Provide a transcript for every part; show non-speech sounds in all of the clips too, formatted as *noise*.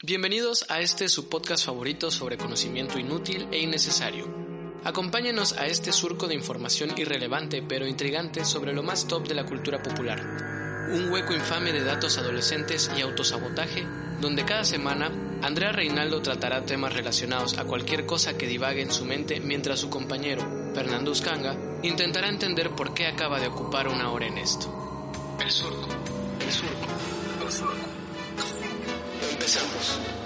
Bienvenidos a este su podcast favorito sobre conocimiento inútil e innecesario. Acompáñenos a este surco de información irrelevante pero intrigante sobre lo más top de la cultura popular. Un hueco infame de datos adolescentes y autosabotaje, donde cada semana Andrea Reinaldo tratará temas relacionados a cualquier cosa que divague en su mente mientras su compañero, Fernando Uscanga, intentará entender por qué acaba de ocupar una hora en esto. El surco, el surco. Empezamos.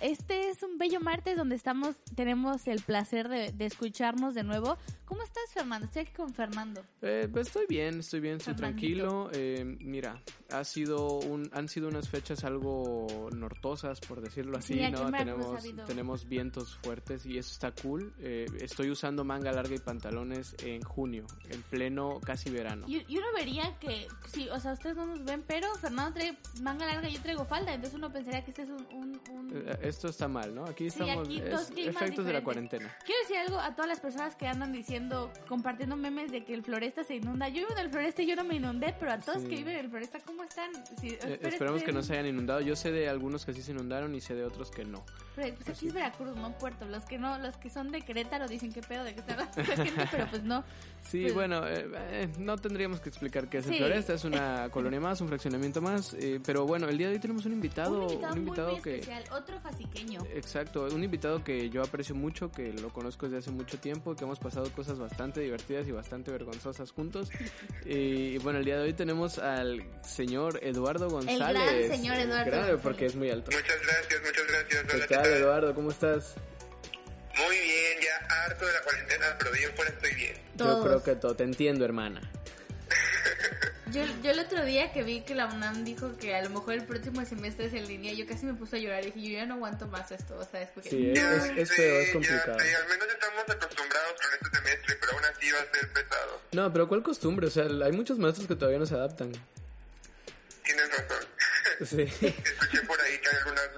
Este es un bello martes donde estamos, tenemos el placer de, de escucharnos de nuevo. ¿Cómo estás, Fernando? Estoy aquí con Fernando. Eh, pues estoy bien, estoy bien, estoy Fernandito. tranquilo. Eh, mira, ha sido un, han sido unas fechas algo nortosas, por decirlo así, Sí, ¿no? Tenemos, tenemos vientos fuertes y eso está cool. Eh, estoy usando manga larga y pantalones en junio, en pleno casi verano. Y, y uno vería que, sí, o sea, ustedes no nos ven, pero Fernando trae manga larga y yo traigo falda, entonces uno pensaría que este es un... un- un- Eh, Esto está mal, ¿no? Aquí Sí, estamos, aquí es dos climas efectos de la cuarentena. Quiero decir algo a todas las personas que andan diciendo, compartiendo memes de que el Floresta se inunda. Yo vivo en el Floresta y yo no me inundé, pero a todos Sí. que viven en el Floresta, ¿cómo están? Sí, Eh, esperemos que no se hayan inundado. Yo sé de algunos que sí se inundaron y sé de otros que no. Pero, pues aquí es Veracruz, no Puerto. Los que no, los que son de Querétaro dicen qué pedo de que está la gente, pero pues no. Sí, Pues- bueno, eh, eh, no tendríamos que explicar qué es el Sí. Floresta, es una *laughs* colonia más, un fraccionamiento más, eh, pero bueno, el día de hoy tenemos un invitado, un invitado, un invitado muy, muy que... especial, otro fasiqueño. Exacto, un invitado que yo aprecio mucho, que lo conozco desde hace mucho tiempo, que hemos pasado cosas bastante divertidas y bastante vergonzosas juntos. *laughs* Y bueno, el día de hoy tenemos al señor Eduardo González. gran señor Eduardo González. porque es muy alto. Muchas gracias, muchas gracias. ¿Qué Hola, tal? Eduardo? ¿Cómo estás? Muy bien, ya harto de la cuarentena, pero bien fuera estoy bien. Yo Todos. creo que todo, te entiendo, hermana. *laughs* Yo, yo el otro día que vi que la UNAM dijo que a lo mejor el próximo semestre es en línea, yo casi me puse a llorar y dije, yo ya no aguanto más esto, o sea, es porque... Sí, es, es, es Sí, feo, es ya complicado. sé, al menos estamos acostumbrados con este semestre, pero aún así va a ser pesado. No, pero ¿cuál costumbre? O sea, hay muchos maestros que todavía no se adaptan. Tienes razón. Sí. *laughs* escuché por ahí que hay algunas...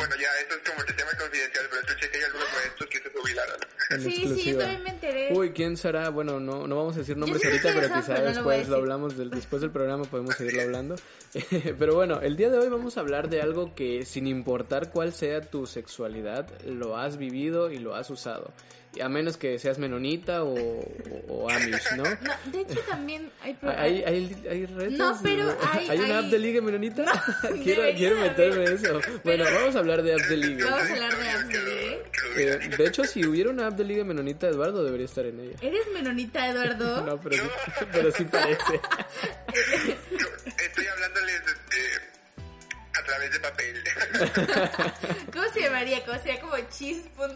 Bueno, ya eso es como el tema confidencial, pero escuché que hay algunos maestros que se jubilaron. En Sí, sí, yo también me enteré. Uy, ¿quién será? Bueno, no, no vamos a decir nombres ahorita, pero quizá pero no lo después lo decir. hablamos del, después del programa podemos seguirlo hablando. *laughs* pero bueno, el día de hoy vamos a hablar de algo que sin importar cuál sea tu sexualidad, lo has vivido y lo has usado. A menos que seas menonita o, o, o amish, ¿no? No, de hecho también hay... pro- ¿Hay, hay, hay retos? No, pero hay- una hay- app de liga menonita? *laughs* *laughs* quiero debería quiero de meterme en eso. Bueno, vamos a hablar de apps de liga. Vamos a hablar de apps de ligue. Eh, de hecho, si hubiera una app de liga menonita, Eduardo debería estar en ella. ¿Eres menonita, Eduardo? *laughs* No, pero, sí- pero sí parece. Estoy hablándoles a través de papel. *laughs* ¿Cómo se llamaría? ¿Cómo sería como cheese.com?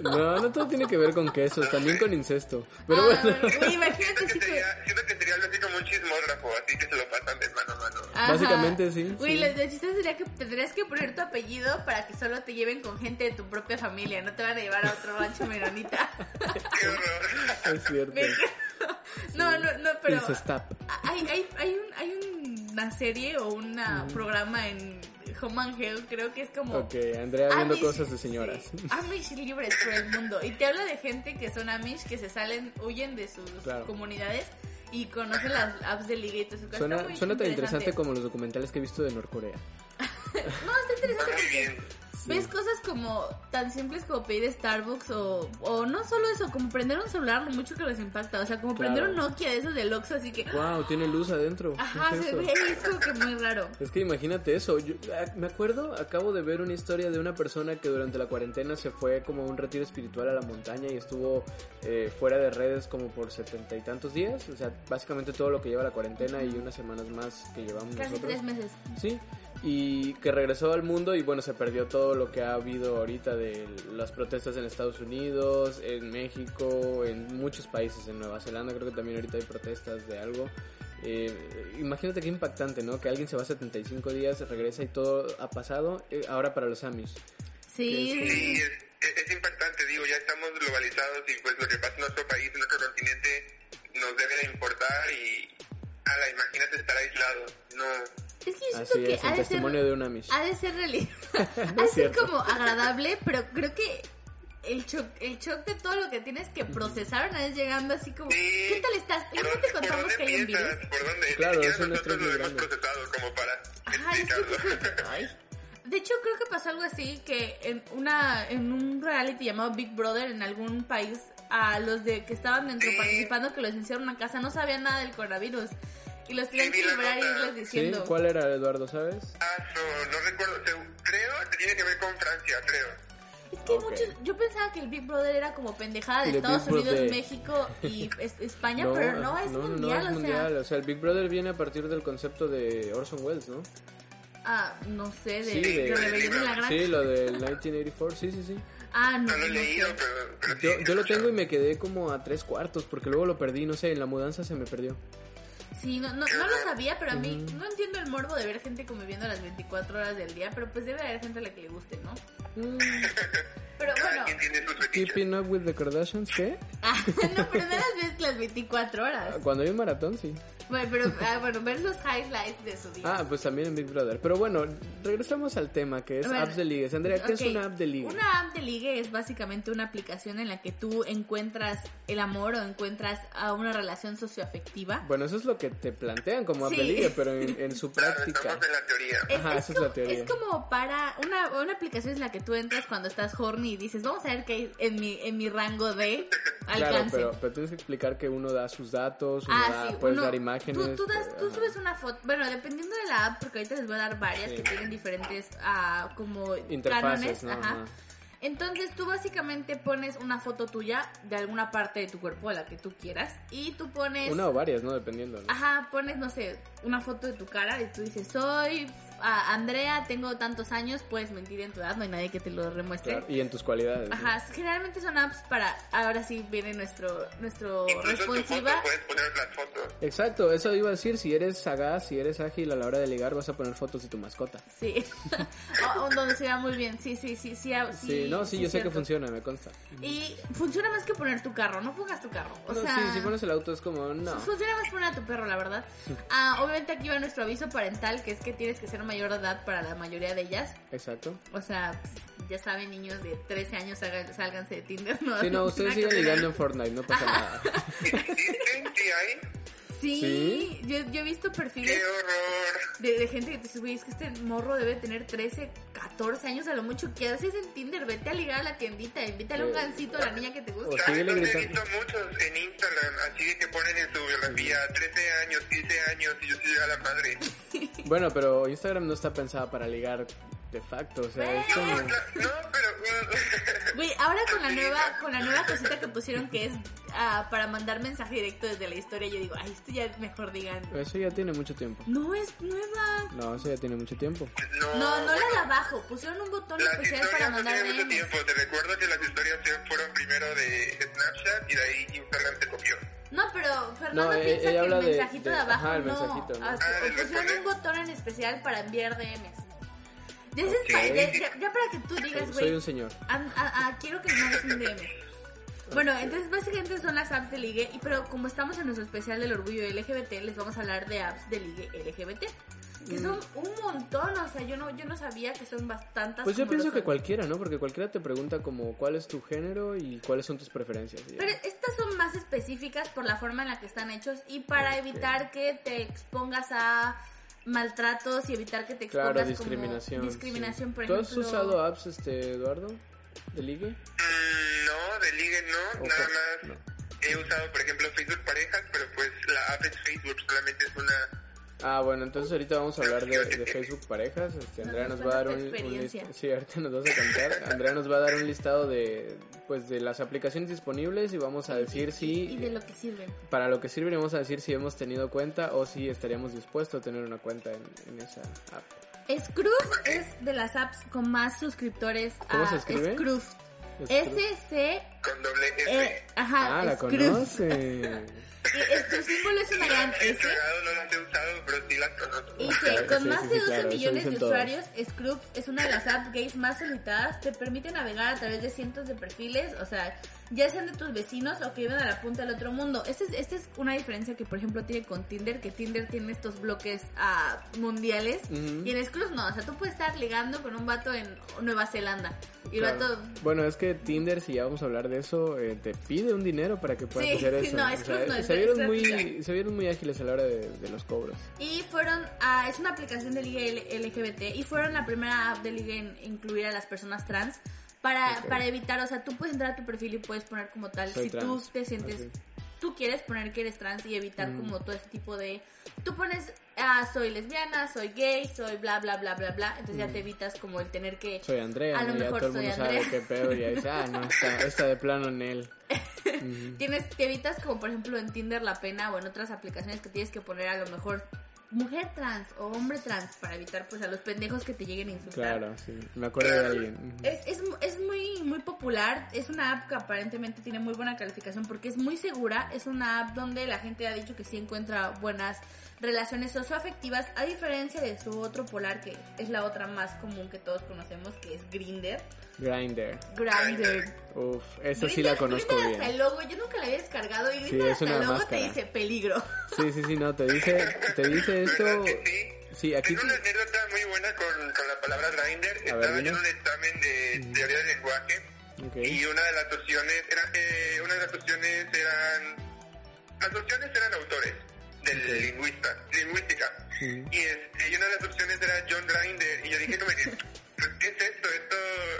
No, no todo tiene que ver con quesos, también con incesto. Pero Ah, bueno, bueno, imagínate que que... sería, siento que sería algo así como un chismógrafo, así que se lo pasan de mano a mano. Ajá. Básicamente, sí, Güey, sí. lo, lo chistoso sería que tendrías que poner tu apellido para que solo te lleven con gente de tu propia familia. No te van a llevar a otro rancho menonita. *laughs* ¡Qué horror! es cierto. no, no, no, pero... Hay, hay, hay, un, hay una serie o un programa en Home and Health, creo que es como... Ok, Andrea viendo Amish, cosas de señoras. sí, Amish libres por el mundo. Y te habla de gente que son Amish, que se salen, huyen de sus Claro. comunidades y conocen las apps de ligue y todo eso. Suena, suena tan interesante como los documentales que he visto de Norcorea. *laughs* No, está interesante porque ves cosas como tan simples como pedir Starbucks o, o no solo eso, como prender un celular, lo mucho que les impacta. O sea, como Claro. prender un Nokia de esos del Oxxo, así que... Wow, tiene luz adentro. ¿Qué Ajá, es se ve, es como que muy raro. Es que imagínate eso. Yo, ah, me acuerdo, acabo de ver una historia de una persona que durante la cuarentena se fue como a un retiro espiritual a la montaña y estuvo eh, fuera de redes como por setenta y tantos días. O sea, básicamente todo lo que lleva la cuarentena y unas semanas más que llevamos Casi nosotros. tres meses. Sí, y que regresó al mundo y bueno, se perdió todo lo que ha habido ahorita de las protestas en Estados Unidos, en México, en muchos países, en Nueva Zelanda creo que también ahorita hay protestas de algo. Eh, imagínate qué impactante, ¿no? Que alguien se va 75 días, regresa y todo ha pasado. eh, ahora para los Amis. Sí, Sí, es, es- es impactante, digo, ya estamos globalizados y pues lo que pasa en nuestro país, en nuestro continente, nos debe de importar y, ala, imagínate estar aislado, no, es que yo siento Así que es, ha el de testimonio ser, de un Amish. ha de ser realidad, *laughs* No ha es de ser como agradable, pero creo que el shock, el shock de todo lo que tienes que procesar una vez llegando así como, Sí. ¿qué tal estás? Y ¿Por no dónde, te por contamos dónde que hay un virus. ¿Por dónde? Claro, es muy hemos grande. procesado como para Ajá, es que- *laughs* ay. De hecho, creo que pasó algo así, que en una en un reality llamado Big Brother en algún país, a los de que estaban dentro Sí. participando, que los hicieron a una casa, no sabían nada del coronavirus. Y los tenían vi que la librar y irles ¿Sí? diciendo... ¿Cuál era, Eduardo, sabes? Ah, so, no recuerdo, creo que tiene que ver con Francia, creo. Es que Ok. muchos, yo pensaba que el Big Brother era como pendejada de El Estados Big Unidos, Brother. México y *laughs* es- España, pero no, es no, no, mundial, es o mundial. sea... O sea, el Big Brother viene a partir del concepto de Orson Welles, ¿no? Ah, no sé, de, Sí, de de- en la Granja. Sí, lo del 1984, sí, sí, sí. Ah, no, No lo he no leído, pero, pero sí, Yo, yo lo tengo y me quedé como a tres cuartos porque luego lo perdí, no sé, en la mudanza se me perdió. Sí, no, no, no lo sabía, pero a mí no entiendo el morbo de ver gente conviviendo las 24 horas del día, pero pues debe haber gente a la que le guste, ¿no? Mm, Pero Cada bueno, quien tiene sus. Keeping up with the Kardashians, ¿qué? *laughs* ah, no, pero no las ves las 24 horas. Cuando hay un maratón, sí. Bueno, pero ah, bueno, ver los highlights de su día. Ah, pues también en Big Brother. Pero bueno, regresamos al tema que es ver, apps de ligues. Andrea, ¿qué Ok, es una app de ligue? Una app de ligue es básicamente una aplicación en la que tú encuentras el amor o encuentras a una relación socioafectiva. Bueno, eso es lo que te plantean como app de Sí. ligue, pero en, en su *laughs* Claro, práctica. estamos en la teoría. Es, Ajá, es esa es la como, teoría. es como para una, una aplicación en la que tú entras cuando estás horny y dices, vamos a ver qué hay en mi, en mi rango de Claro, alcance. pero, pero tienes que explicar que uno da sus datos, uno Ah, da- sí, puedes uno- dar imágenes. Tú, tú das- eh, tú subes una foto, bueno, dependiendo de la app, porque ahorita les voy a dar varias Sí. que tienen diferentes ah, como Interfaces, cánones, ¿no? ajá. Ajá. Entonces tú básicamente pones una foto tuya de alguna parte de tu cuerpo, la que tú quieras, y tú pones... Una o varias, ¿no? Dependiendo. ¿no? Ajá, pones, no sé, una foto de tu cara y tú dices, soy ah, Andrea, tengo tantos años, puedes mentir en tu edad, no hay nadie que te lo demuestre. Claro, Y en tus cualidades. ¿no? Ajá, generalmente son apps para, ahora sí viene nuestro, nuestro responsiva. foto puedes poner las fotos. Exacto, eso iba a decir, si eres sagaz, si eres ágil a la hora de ligar, vas a poner fotos de tu mascota. Sí, *laughs* o, o donde se vea muy bien, sí, sí, sí, sí. ah, Sí, no, sí, yo sé que funciona, me consta. Y funciona más que poner tu carro, no pongas tu carro. O No, sea, sí, si pones el auto es como, no. funciona más poner a tu perro, la verdad. *laughs* Ah, obviamente aquí va nuestro aviso parental, que es que tienes que ser mayor de edad para la mayoría de ellas. Exacto. O sea, ya saben, niños de 13 años, salgan, sálganse de Tinder. No, Sí, no, ustedes sigan ligando en Fortnite, no pasa nada. *laughs* ¿Existen? Sí hay. Sí, ¿Sí? Yo, yo he visto ¡Qué perfiles horror! de, de gente que te dice, güey, es que este morro debe tener 13, 14 años a lo mucho. ¿Qué haces en Tinder? Vete a ligar a la tiendita, invítale un Sí. gancito a la niña que te gusta. O ¿Sabes síguele dónde he visto muchos en Instagram? Así que ponen en su biografía 13 años, 15 años y yo soy a la madre. *laughs* Bueno, pero Instagram no está pensada para ligar de facto, o sea, es como... No, no, pero... uh, Güey, ahora con la nueva con la nueva cosita que pusieron que es ah, para mandar mensaje directo desde la historia, yo digo, ay, esto ya mejor digan. Eso ya tiene mucho tiempo. No es nueva. No, eso ya tiene mucho tiempo. no, No, no la de abajo. Pusieron un botón especial para no mandar tienen mucho tiempo. Te recuerdo que las historias fueron primero de Snapchat y de ahí Instagram se copió. No, pero Fernando No, piensa ella que habla el mensajito de, de- abajo ajá, el no. mensajito, ¿no? Ah, Ah, pusieron un botón en especial para enviar DMs. Ya, es Ok. pa- ya- ya- ya para que tú digas, Soy güey, un señor. ah, ah, ah, quiero que me mandes un DM. Bueno, entonces básicamente son las apps de ligue, y pero como estamos en nuestro especial del orgullo LGBT, les vamos a hablar de apps de ligue LGBT, que son un montón, o sea, yo no yo no sabía que son bastantes. Pues yo pienso que cualquiera, ¿no? Porque cualquiera te pregunta como cuál es tu género y cuáles son tus preferencias. ya. Pero estas son más específicas por la forma en la que están hechos y para Ok. evitar que te expongas a maltratos y evitar que te expongas Claro, como discriminación. discriminación, sí. por ¿Tú ejemplo. has usado apps, este, Eduardo? ¿De ligue? Mm, no, de ligue no, Ok, nada más. no. He usado, por ejemplo, Facebook Parejas, pero pues la app es Facebook, solamente es una... Ah, bueno, entonces ahorita vamos a hablar de, de Facebook parejas. Este, Andrea Nos nos va a dar un, tu un experiencia. list- Sí, ahorita nos vas a contar. Andrea nos va a dar un listado de, pues, de las aplicaciones disponibles y vamos a decir si Y de lo que sirven. para lo que sirven y vamos a decir si hemos tenido cuenta o si estaríamos dispuestos a tener una cuenta en, en esa app. Scruff es de las apps con más suscriptores ¿Cómo a se escribe? Scruff. Scruff. S C con doble S. Eh, ajá, Ah, la conoce. *laughs* Y es- su símbolo es una gran He S. no las he usado, pero sí las conozco. Y Sí, que con más de sí, 12 claro, eso millones de usuarios, Scrooge es una de las apps gays más solicitadas. Te permite navegar a través de cientos de perfiles, o sea, ya sean de tus vecinos o que viven a la punta del otro mundo. Esta es, esta es una diferencia que, por ejemplo, tiene con Tinder, que Tinder tiene estos bloques ah, mundiales. Y en Scrooge no, o sea, tú puedes estar ligando con un vato en Nueva Zelanda. Y el Claro. vato Bueno, es que Tinder, si ya vamos a hablar de eso, eh, te pide un dinero para que puedas Sí, hacer eso. no, O es sea, no, es- se, vieron muy, se vieron muy ágiles a la hora de, de los cobros. Y fueron, a, es una aplicación de liga LGBT y fueron la primera app de liga en incluir a las personas trans para, para evitar, o sea, tú puedes entrar a tu perfil y puedes poner como tal, Soy si tú trans, te sientes, así. tú quieres poner que eres trans y evitar Mm. como todo ese tipo de, tú pones, ah, soy lesbiana, soy gay, soy bla, bla, bla, bla, bla, entonces ya te evitas como el tener que... Mm. Soy Andrea, A lo mejor todo el soy mundo sabe Andrea. qué pedo y ya dice, ah, no, está, está de plano en él. *laughs* Tienes, te evitas como por ejemplo en Tinder la pena o en otras aplicaciones que tienes que poner a lo mejor mujer trans o hombre trans para evitar pues a los pendejos que te lleguen a insultar. Claro, sí. Me acuerdo de alguien. Es, es, es muy, muy popular, es una app que aparentemente tiene muy buena calificación porque es muy segura, es una app donde la gente ha dicho que sí encuentra buenas relaciones socioafectivas, a diferencia de su otro polar que es la otra más común que todos conocemos, que es Grinder. Grindr. Grinder. Uf, esa sí la conozco hasta bien. el logo, yo nunca la había descargado y Sí, Grindr es hasta el logo máscara. te dice peligro. *laughs* Sí, sí, sí, no, te dice, te dice esto. ¿Verdad que sí? Sí, aquí Tengo te- una anécdota muy buena con, con la palabra grinder. A Estaba ver, yo en un examen de teoría del lenguaje Ok. y una de las opciones era eh, una de las opciones eran las opciones eran autores del Ok. lingüista, lingüística. Y, este, y una de las opciones era John Grinder y yo dije como que, pues, ¿qué es esto? Esto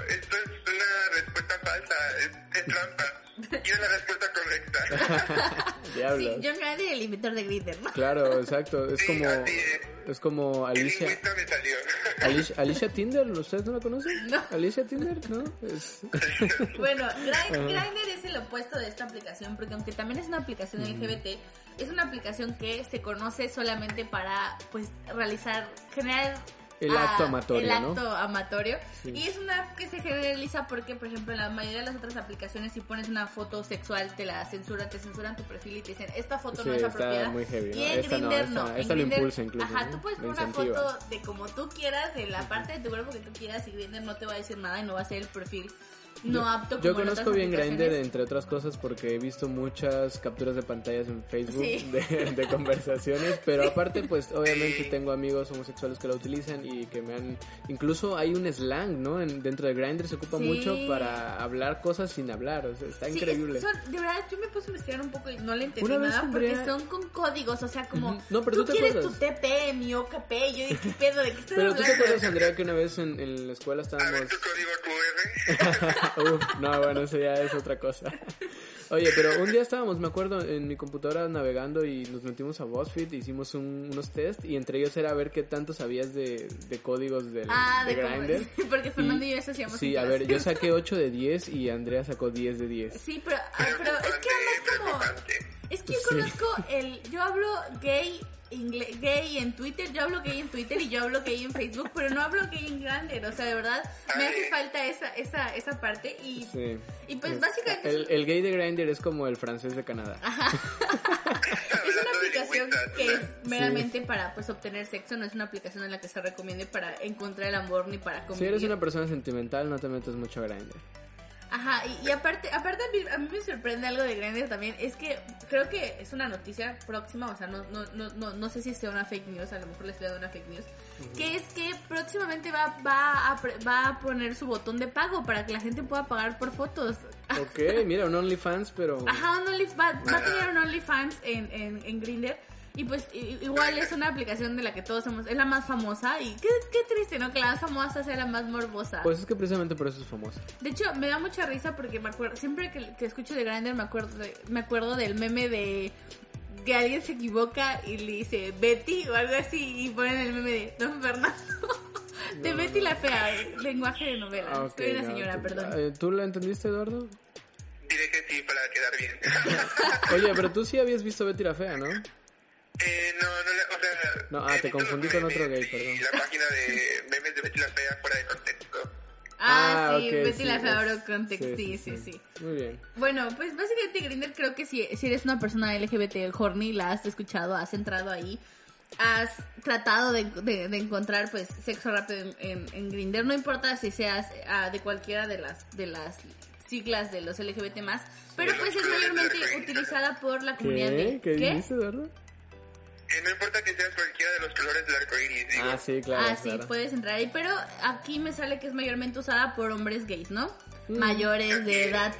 esto es una respuesta falsa, es, es trampa. *laughs* Y era la respuesta correcta. *laughs* Diablos. Sí, John Grinder, el inventor de Grinder, ¿no? Claro, exacto. Es Sí, como, así es. es como Alicia. lingüista me salió. *laughs* Alicia, Alicia Tinder, ¿ustedes no la conocen? No. Alicia Tinder, ¿no? Es- Bueno. Grindr es el opuesto de esta aplicación porque aunque también es una aplicación LGBT, es una aplicación que se conoce solamente para pues realizar, generar El acto ah, amatorio, el ¿no? acto amatorio. Sí. Y es una app que se generaliza porque, por ejemplo, en la mayoría de las otras aplicaciones, si pones una foto sexual, te la censuran, te censuran tu perfil y te dicen, esta foto Sí, no es apropiada. muy heavy, Y ¿no? en Esta no, Grindr esta- no. lo Grindr- impulsa incluso, Ajá, ¿no? tú puedes poner una foto de como tú quieras, en la parte de tu cuerpo que tú quieras y Grindr no te va a decir nada y no va a ser el perfil no Yo- apto como Yo conozco bien Grindr entre otras cosas porque he visto muchas capturas de pantallas en Facebook Sí. de, de *laughs* conversaciones, pero aparte pues obviamente tengo amigos homosexuales que la utilizan y que me han... Incluso hay un slang, ¿no? En- dentro de Grindr se ocupa Sí. mucho para hablar cosas sin hablar, o sea, está Sí, increíble. es- son- de verdad, yo me puse a investigar un poco y no le entendí Una nada Andrea- porque son con códigos, o sea, como. No, pero tú, tú te quieres acuerdas. tu TP, mi OKP, y yo dije, ¿qué pedo? ¿De qué estás Pero tú te hablando? acuerdas, Andrea, que una vez en, en la escuela A estábamos... ver tu código QR. *laughs* Uf, no, bueno, eso ya es otra cosa. Oye, pero un día estábamos, me acuerdo, en mi computadora navegando y nos metimos a BuzzFeed, hicimos un- unos test y entre ellos era ver qué tanto sabías de, de códigos del, Ah, de de Grindr. *laughs* porque Fernando y, yo eso hacíamos Sí, a ver, yo saqué 8 de 10 y Andrea sacó 10 de 10. Sí, pero, pero es que además como... Es que yo conozco el... Yo hablo gay, gay en Twitter, yo hablo gay en Twitter y yo hablo gay en Facebook, pero no hablo gay en Grindr, o sea, de verdad, me hace falta esa, esa, esa parte y... Sí. Y pues básicamente El, el gay de Grindr es como el francés de Canadá. *laughs* Es una *laughs* aplicación que es meramente para pues obtener sexo, no es una aplicación en la que se recomiende para encontrar el amor ni para Si convivir. eres una persona sentimental, no te metas mucho a Grindr. Ajá, y, y aparte, aparte a mí, a mí me sorprende algo de Grindr también, es que creo que es una noticia próxima, o sea, no, no, no, no, no sé si sea una fake news, a lo mejor le estoy dando una fake news, que es que próximamente va, va, a, va a poner su botón de pago para que la gente pueda pagar por fotos. Ok, mira, un OnlyFans, pero... Ajá, un Only, va, va a tener un OnlyFans en, en, en Grindr. Y pues igual es una aplicación de la que todos somos, es la más famosa y qué, qué triste, ¿no? Que la más famosa sea la más morbosa. Pues es que precisamente por eso es famosa. de hecho, me da mucha risa porque me acuerdo, siempre que, que escucho de Grindr me acuerdo, de- me acuerdo del meme de que alguien se equivoca y le dice Betty o algo así y ponen el meme de Don Fernando. De No, Betty no. la fea, eh, lenguaje de novela. Ah, Soy una señora, perdón. eh, ¿Tú la entendiste, Eduardo? Diré que sí para quedar bien. *laughs* Oye, pero tú sí habías visto Betty la Fea, ¿no? Eh, no, no, o sea... No, ah, te confundí con otro gay, perdón. la página de memes de Betty la Fea fuera de contexto. Ah, ok, Betty la sí, Fea es- Brocontext, sí, sí, sí. Muy bien. Bueno, pues básicamente Grinder creo que si, si eres una persona LGBT horny, la has escuchado, has entrado ahí, has tratado de, de- de encontrar pues sexo rápido en, en, Grinder, no importa si seas ah, de cualquiera de las de las siglas de los LGBT más, pero pues es mayormente utilizada por la comunidad ¿Qué? de ¿Qué dices, Que no importa que seas cualquiera de los colores del arco iris, digo. Ah, sí, claro, ah, sí, claro. puedes entrar ahí, pero aquí me sale que es mayormente usada por hombres gays, ¿no? Mm. Mayores de edad.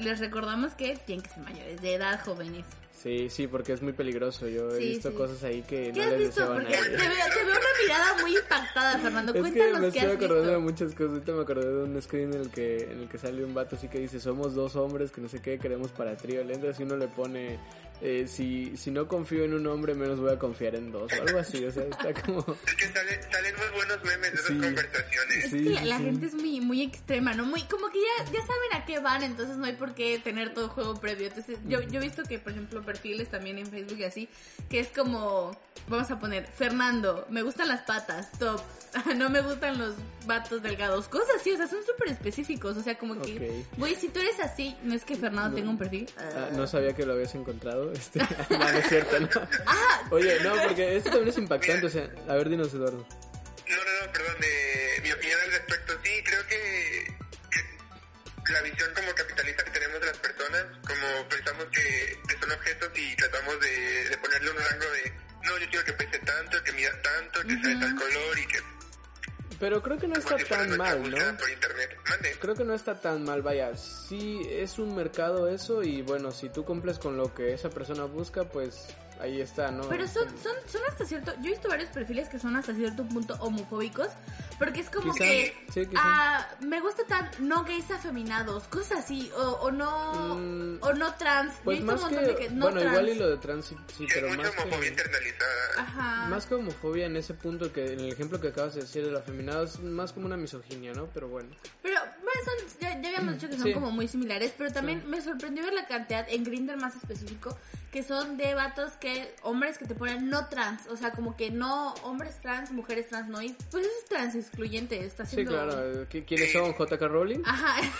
Les recordamos que tienen que ser mayores de edad, jóvenes. Sí, sí, porque es muy peligroso. Yo he Sí, visto sí. cosas ahí que ¿Qué no has les visto? deseo a Porque te veo, te veo una mirada muy impactada, Fernando. Es que Cuéntanos me qué estoy has acordando de visto. muchas cosas. Ahorita me acordé de un screen en el que en el que sale un vato así que dice somos dos hombres que no sé qué queremos para trío. Le entras y uno le pone eh, si si no confío en un hombre menos voy a confiar en dos o algo así. O sea está como *laughs* Es que sale- salen muy buenos memes de esas Sí. conversaciones. Es Sí, que la, sí, la sí. gente es muy muy extrema, ¿no? Muy como que ya, ya saben a qué van, entonces no hay por qué tener todo juego previo. Entonces, yo, yo he visto que, por ejemplo, perfiles también en Facebook y así, que es como, vamos a poner, Fernando, me gustan las patas, top, *laughs* no me gustan los vatos delgados, cosas así, o sea, son súper específicos, o sea, como que, Ok. güey, si tú eres así, no es que Fernando No. tenga un perfil. Ah, no sabía que lo habías encontrado. Este, *laughs* no, no es cierto, ¿no? Ah, Oye, no, porque esto también es impactante. O sea, a ver, dinos, Eduardo. No, no, no, perdón, eh, mi opinión al respecto, sí, creo que, que la visión como capitalista que tenemos de las personas, como pensamos que, que son objetos y tratamos de, de ponerle un rango de, no, yo quiero que pese tanto, que mida tanto, que sea de tal color y que... Pero creo que no está tan mal, ¿no? Por internet. Mande. Creo que no está tan mal, vaya, sí es un mercado eso y bueno, si tú cumples con lo que esa persona busca, pues ahí está, ¿no? Pero son, son, son hasta cierto. Yo he visto varios perfiles que son hasta cierto punto homofóbicos. Porque es como Quizá, que. sí, ah, me gusta tan no gays afeminados, cosas así. O, o no. Mm, o no trans. Pues Yo he visto más un que, montón de que no bueno, trans. igual y lo de trans sí, sí, pero más homofobia que, internalizada. Ajá. más que homofobia en ese punto que en el ejemplo que acabas de decir de lo afeminado es más como una misoginia, ¿no? Pero bueno. Pero, bueno, son- ya, ya habíamos dicho que son Sí. como muy similares, pero también me sorprendió ver la cantidad, en Grinder más específico, que son de vatos que, hombres que te ponen no trans, o sea, como que no, hombres trans, mujeres trans, no, y pues eso es trans excluyente, está Sí, siendo... claro. eh, ¿qui- ¿Quiénes son? ¿JK Rowling? Ajá, *laughs*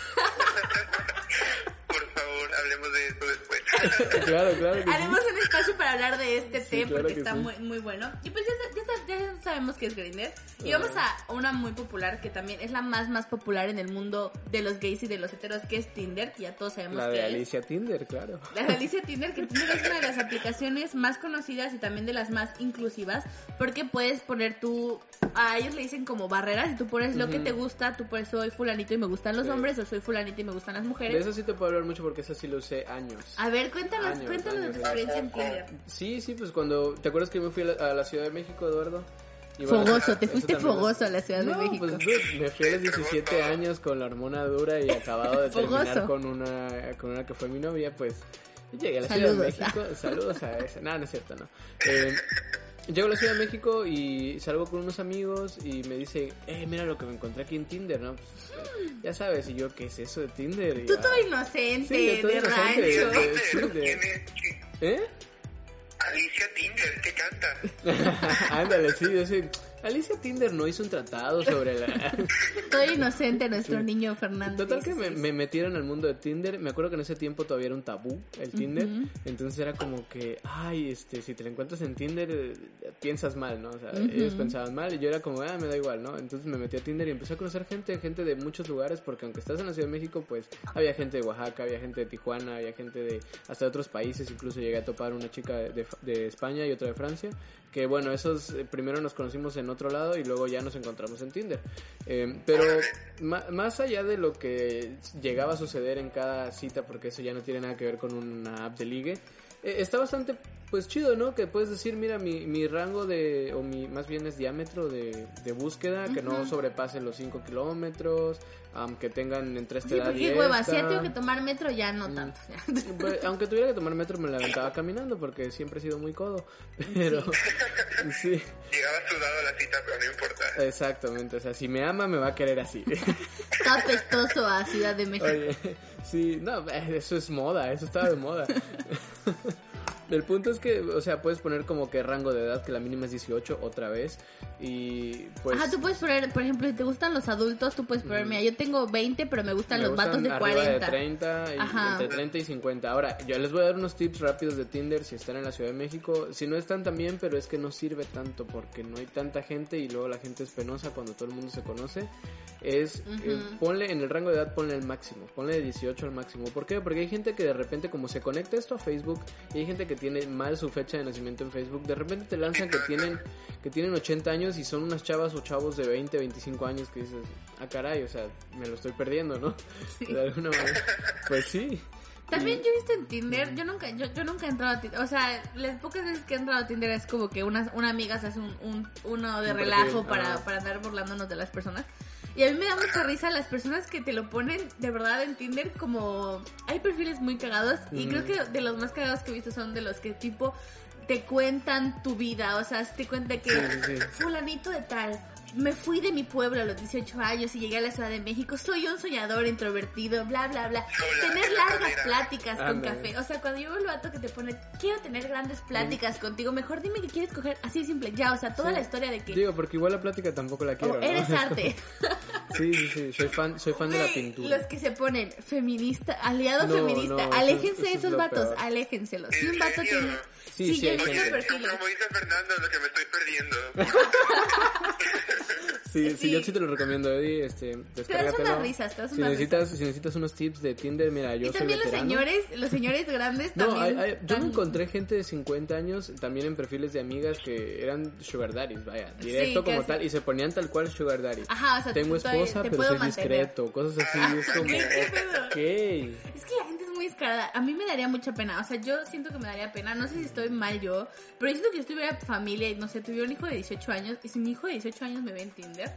Por favor, hablemos de eso después. *laughs* claro, claro que sí. haremos un espacio para hablar de este Sí, té claro porque que está sí. muy, muy bueno. Y pues ya, ya, ya sabemos que es Grinder. Y vamos a una muy popular, que también es la más, más popular en el mundo de los gays y de los heteros, que es Tinder, que ya todos sabemos La que de es. Alicia Tinder, claro. La de Alicia Tinder, que Tinder es una de las aplicaciones más conocidas y también de las más inclusivas, porque puedes poner tú, a ellos le dicen como barreras, y tú pones lo que Ujú. te gusta, tú pones soy fulanito y me gustan los hombres, o soy fulanito y me gustan las De mujeres. eso sí te puedo hablar mucho porque eso sí lo usé años. A ver, cuéntanos, Años, cuéntanos de tu experiencia en Tinder. Sí, sí, pues cuando... ¿Te acuerdas que yo me fui a la, a la Ciudad de México, Eduardo? Y bueno, Fogoso, *laughs* te fuiste también- fogoso a la Ciudad de No, México. pues dude, me fui a los 17 años con la hormona dura y acabado de terminar con una, con una que fue mi novia, pues llegué a la Saludos. Ciudad de México. Saludos a esa. No, no es cierto, no. Eh, llego a la Ciudad de México y salgo con unos amigos y me dice, eh, mira lo que me encontré aquí en Tinder, ¿no? Pues, ya sabes, y yo, ¿qué es eso de Tinder? Y, Tú ah, todo inocente, Sí, yo todo de inocente, rancho. de-. ¿Eh? Alicia Tinder, ¿qué canta? *laughs* Ándale, sí, yo sí. Alicia Tinder no hizo un tratado sobre la... *laughs* Todo inocente nuestro niño Fernando. Total que me, 16. me metieron al mundo de Tinder. Me acuerdo que en ese tiempo todavía era un tabú el Tinder. Entonces era como que, ay, este, si te lo encuentras en Tinder, eh, piensas mal, ¿no? O sea, ellos pensaban mal y yo era como, ah, me da igual, ¿no? Entonces me metí a Tinder y empecé a conocer gente, gente de muchos lugares, porque aunque estás en la Ciudad de México, pues había gente de Oaxaca, había gente de Tijuana, había gente de hasta de otros países. Incluso llegué a topar una chica de, de- de España y otra de Francia. Que bueno, esos eh, primero nos conocimos en otro lado y luego ya nos encontramos en Tinder. Eh, pero más allá de lo que llegaba a suceder en cada cita, porque eso ya no tiene nada que ver con una app de ligue, eh, está bastante pues chido, ¿no? Que puedes decir, mira, mi, mi rango de, o mi, más bien es diámetro de, de búsqueda, que no sobrepase los 5 kilómetros, am, que tengan entre esta Sí, edad porque y hueva, si ya tengo que tomar metro, ya no tanto. ya. *laughs* Pues, aunque tuviera que tomar metro me la aventaba caminando porque siempre he sido muy codo. *laughs* Pero sí, Llegaba sudado a la cita, pero no importa. exactamente. O sea, si me ama me va a querer así. *laughs* Está apestoso a Ciudad de México. Oye, sí, no, eso es moda, eso estaba de moda. El punto es que, o sea, puedes poner como que rango de edad, que la mínima es 18 otra vez. Y pues... Ajá, tú puedes poner, por ejemplo, si te gustan los adultos, tú puedes poner, mira, yo tengo 20, pero me gustan me los vatos gustan de arriba 40. de 30, y Ajá. entre 30 y 50. Ahora, yo les voy a dar unos tips rápidos de Tinder si están en la Ciudad de México. Si no están también, pero es que no sirve tanto porque no hay tanta gente y luego la gente es penosa cuando todo el mundo se conoce. Es, eh, ponle en el rango de edad, ponle el máximo, ponle de 18 al máximo. ¿Por qué? Porque hay gente que de repente como se conecta esto a Facebook y hay gente que tiene mal su fecha de nacimiento en Facebook, de repente te lanzan que tienen que tienen 80 años y son unas chavas o chavos de 20, 25 años que dices, ah caray, o sea, me lo estoy perdiendo, ¿no? De alguna manera. Pues sí. También yo he visto en Tinder, yo nunca, yo, yo nunca he entrado a Tinder, o sea, las pocas veces que he entrado a Tinder es como que una, una amiga se hace un, un- uno de Un relajo para, para andar burlándonos de las personas. Y a mí me da mucha risa las personas que te lo ponen de verdad en Tinder como... Hay perfiles muy cagados y Mm. creo que de los más cagados que he visto son de los que tipo te cuentan tu vida, o sea, te cuentan que fulanito de tal, me fui de mi pueblo a los 18 años y llegué a la Ciudad de México, soy un soñador introvertido, bla, bla, bla. Tener en la largas pláticas con café. O sea, cuando yo veo el vato que te pone, quiero tener grandes pláticas contigo, mejor dime que quieres coger así de simple, ya, o sea, toda Sí. la historia de que Digo, porque igual la plática tampoco la quiero, o ¿no? eres *laughs* arte. Sí, sí, sí, soy fan, soy fan de la pintura. Los que se ponen feminista, aliado No, feminista, aléjense de eso es esos vatos, peor. aléjenselos. Si ¿En un vato tiene... Sí, Sí, sí. Como dice Fernando, lo que me estoy perdiendo. *laughs* Sí, sí, Sí. yo sí te lo recomiendo, Eddie, este, Te das unas risas, te das si necesitas, si necesitas unos tips de Tinder, mira, yo Y soy también los veterano. señores, los señores grandes No, también. hay- hay- yo me encontré gente de 50 años también en perfiles de amigas que eran sugar daddies, vaya, directo que como tal, y se ponían tal cual sugar daddy. Ajá, o sea, Tengo te- te- esposa, te pero soy mantener. discreto, cosas así, es *laughs* como, ¿Qué pedo? ok. Es que la gente es muy. A mí me daría mucha pena. O sea, yo siento que me daría pena. No sé si estoy mal yo. Pero yo siento que yo tuviera familia y no sé, tuviera un hijo de 18 años. Y si mi hijo de 18 años me ve en Tinder.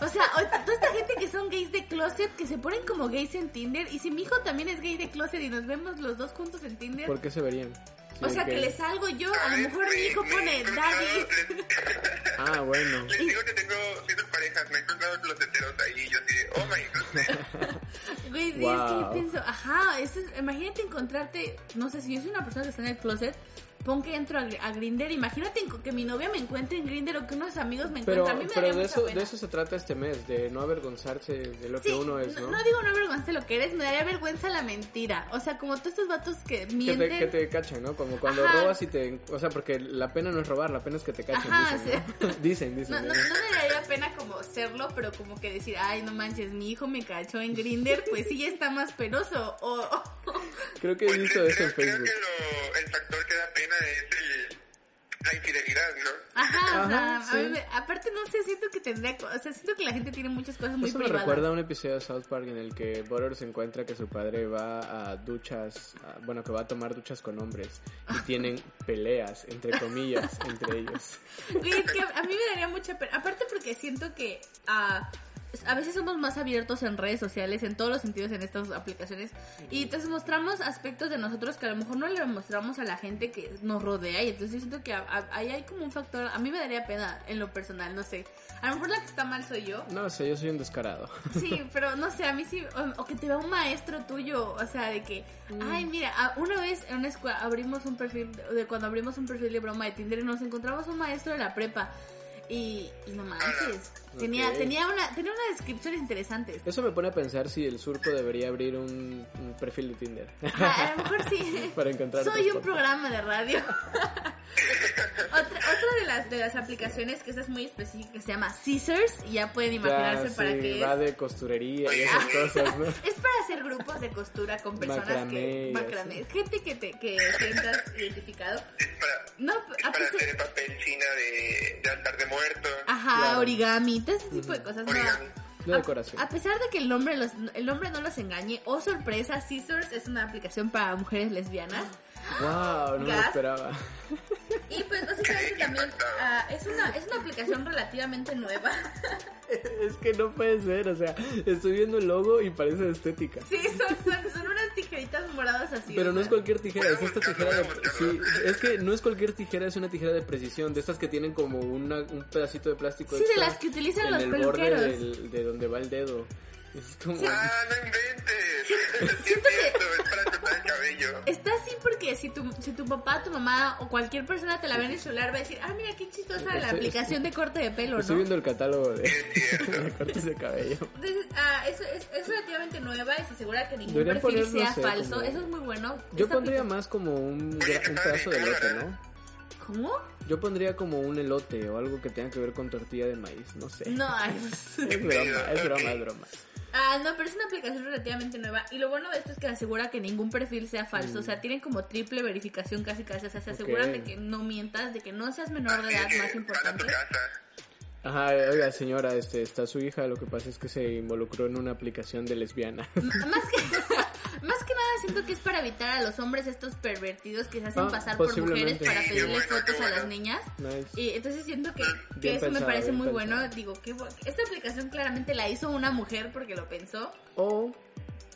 O sea, toda esta gente que son gays de closet, que se ponen como gays en Tinder. Y si mi hijo también es gay de closet y nos vemos los dos juntos en Tinder. ¿Por qué se verían? o sea, ok. que le salgo yo. A lo mejor mi hijo pone daddy. Ah, bueno. Les, digo que tengo parejas, me he encontrado los heteros ahí y yo así de, oh my goodness. *laughs* Güey, sí, es que yo Wow. pienso, ajá, eso es- imagínate encontrarte, no sé, si yo soy una persona que está en el closet, pon que entro a, a Grinder, imagínate que mi novia me encuentre en Grinder o que unos amigos me Pero, encuentren, a mí me pero daría de mucha eso, pena. de eso se trata este mes, de no avergonzarse de lo Sí, que uno es, ¿no? no digo no avergonzarte lo que eres, me daría vergüenza la mentira. O sea, como todos estos vatos que que mienten. te, que te cachan, ¿no? Como cuando Ajá. robas y te... O sea, porque la pena no es robar, la pena es que te cachen, Ajá, dicen, ¿no? *laughs* dicen, dicen. No, no, ¿no? no me daría pena como serlo, pero como que decir, ay, no manches, mi hijo me cachó en Grinder, pues sí ya está más penoso. O, Creo que he Pues visto creo, eso creo que lo, el factor que da pena es el, la infidelidad, ¿no? Ajá, o sea, Ajá, a mí sí. me- aparte no sé, siento que tendría, o sea, siento que la gente tiene muchas cosas muy Eso me privadas. recuerda a un episodio de South Park en el que Butter se encuentra que su padre va a duchas, a- bueno, que va a tomar duchas con hombres y *laughs* tienen peleas, entre comillas, entre ellos. Güey, es que a, a mí me daría mucha pena, aparte porque siento que ah, a veces somos más abiertos en redes sociales, en todos los sentidos en estas aplicaciones, y entonces mostramos aspectos de nosotros que a lo mejor no le mostramos a la gente que nos rodea, y entonces yo siento que ahí hay como un factor, a mí me daría pena en lo personal, no sé, a lo mejor la que está mal soy yo, No sé, yo soy un descarado. Sí, *laughs* pero no sé, a mí sí, o, o que te vea un maestro tuyo, o sea, de que, ay, mira, una vez en una escuela abrimos un perfil, de, de cuando abrimos un perfil de broma de Tinder y nos encontramos un maestro de la prepa y, y no manches, tenía, Ok. tenía una, tenía una descripción interesante. Eso me pone a pensar si el surco debería abrir un, un perfil de Tinder. Ajá, a lo mejor sí. *laughs* Para encontrar Soy un programa de radio. *laughs* otra, otra de las de las aplicaciones que esta es muy específica que se llama Scissors y ya pueden imaginarse Ya, para sí, qué va es. de costurería y esas cosas, ¿no? *laughs* Es para hacer grupos de costura con personas Macramé que macramé, gente que te que sientas identificado. Es para, No, es para hacer papel china de, de altar de muerto. ajá, Claro. origami, todo ese tipo de cosas. no. *laughs* De decoración. A pesar de que el nombre los, el nombre no los engañe, oh sorpresa, Scissors es una aplicación para mujeres lesbianas. Wow, no me lo Gas. esperaba. Y pues básicamente también ah, es una es una aplicación relativamente nueva. *laughs* Es que no puede ser, o sea, estoy viendo el logo y parece estética. Sí, son, son, son tijeritas moradas así. Pero no es cualquier tijera, es a esta tijera de... Sí, es que no es cualquier tijera, es una tijera de precisión, de estas que tienen como una, un pedacito de plástico Sí, de las que utilizan en los el peluqueros. borde del- de donde va el dedo. Es como... Ah, no inventes. Sí, *laughs* es Siento que- es cabello. Está así porque si tu, si tu papá, tu mamá o cualquier persona te la ve en el celular va a decir, ah, mira qué chistosa la Estoy- aplicación de corte de pelo, Estoy ¿no? viendo el catálogo de, Es *laughs* de cortes de cabello. Entonces, ah, eso es, es relativamente nueva y se asegura que ningún Deberían perfil poner, no sea sé, falso. como- Eso es muy bueno. Yo Esta pondría aplica- más como un, un pedazo de elote, ¿no? ¿Cómo? Yo pondría como un elote o algo que tenga que ver con tortilla de maíz, no sé. No, *laughs* ay, Es broma, es broma, es broma. Ah, no, pero es una aplicación relativamente nueva. Y lo bueno de esto es que asegura que ningún perfil sea falso. O sea, tienen como triple verificación casi casi. O sea, se aseguran Mm. De que no mientas, de que no seas menor de edad, más importante. Ajá, oiga señora, este, está su hija, lo que pasa es que se involucró en una aplicación de lesbiana. M- Más que, *laughs* más que nada siento que es para evitar a los hombres estos pervertidos que se hacen Ah, pasar por mujeres para pedirle bueno, fotos a las niñas. Nice. Y entonces siento que, eso me parece muy pensado. bueno. Digo, que esta aplicación claramente la hizo una mujer porque lo pensó. O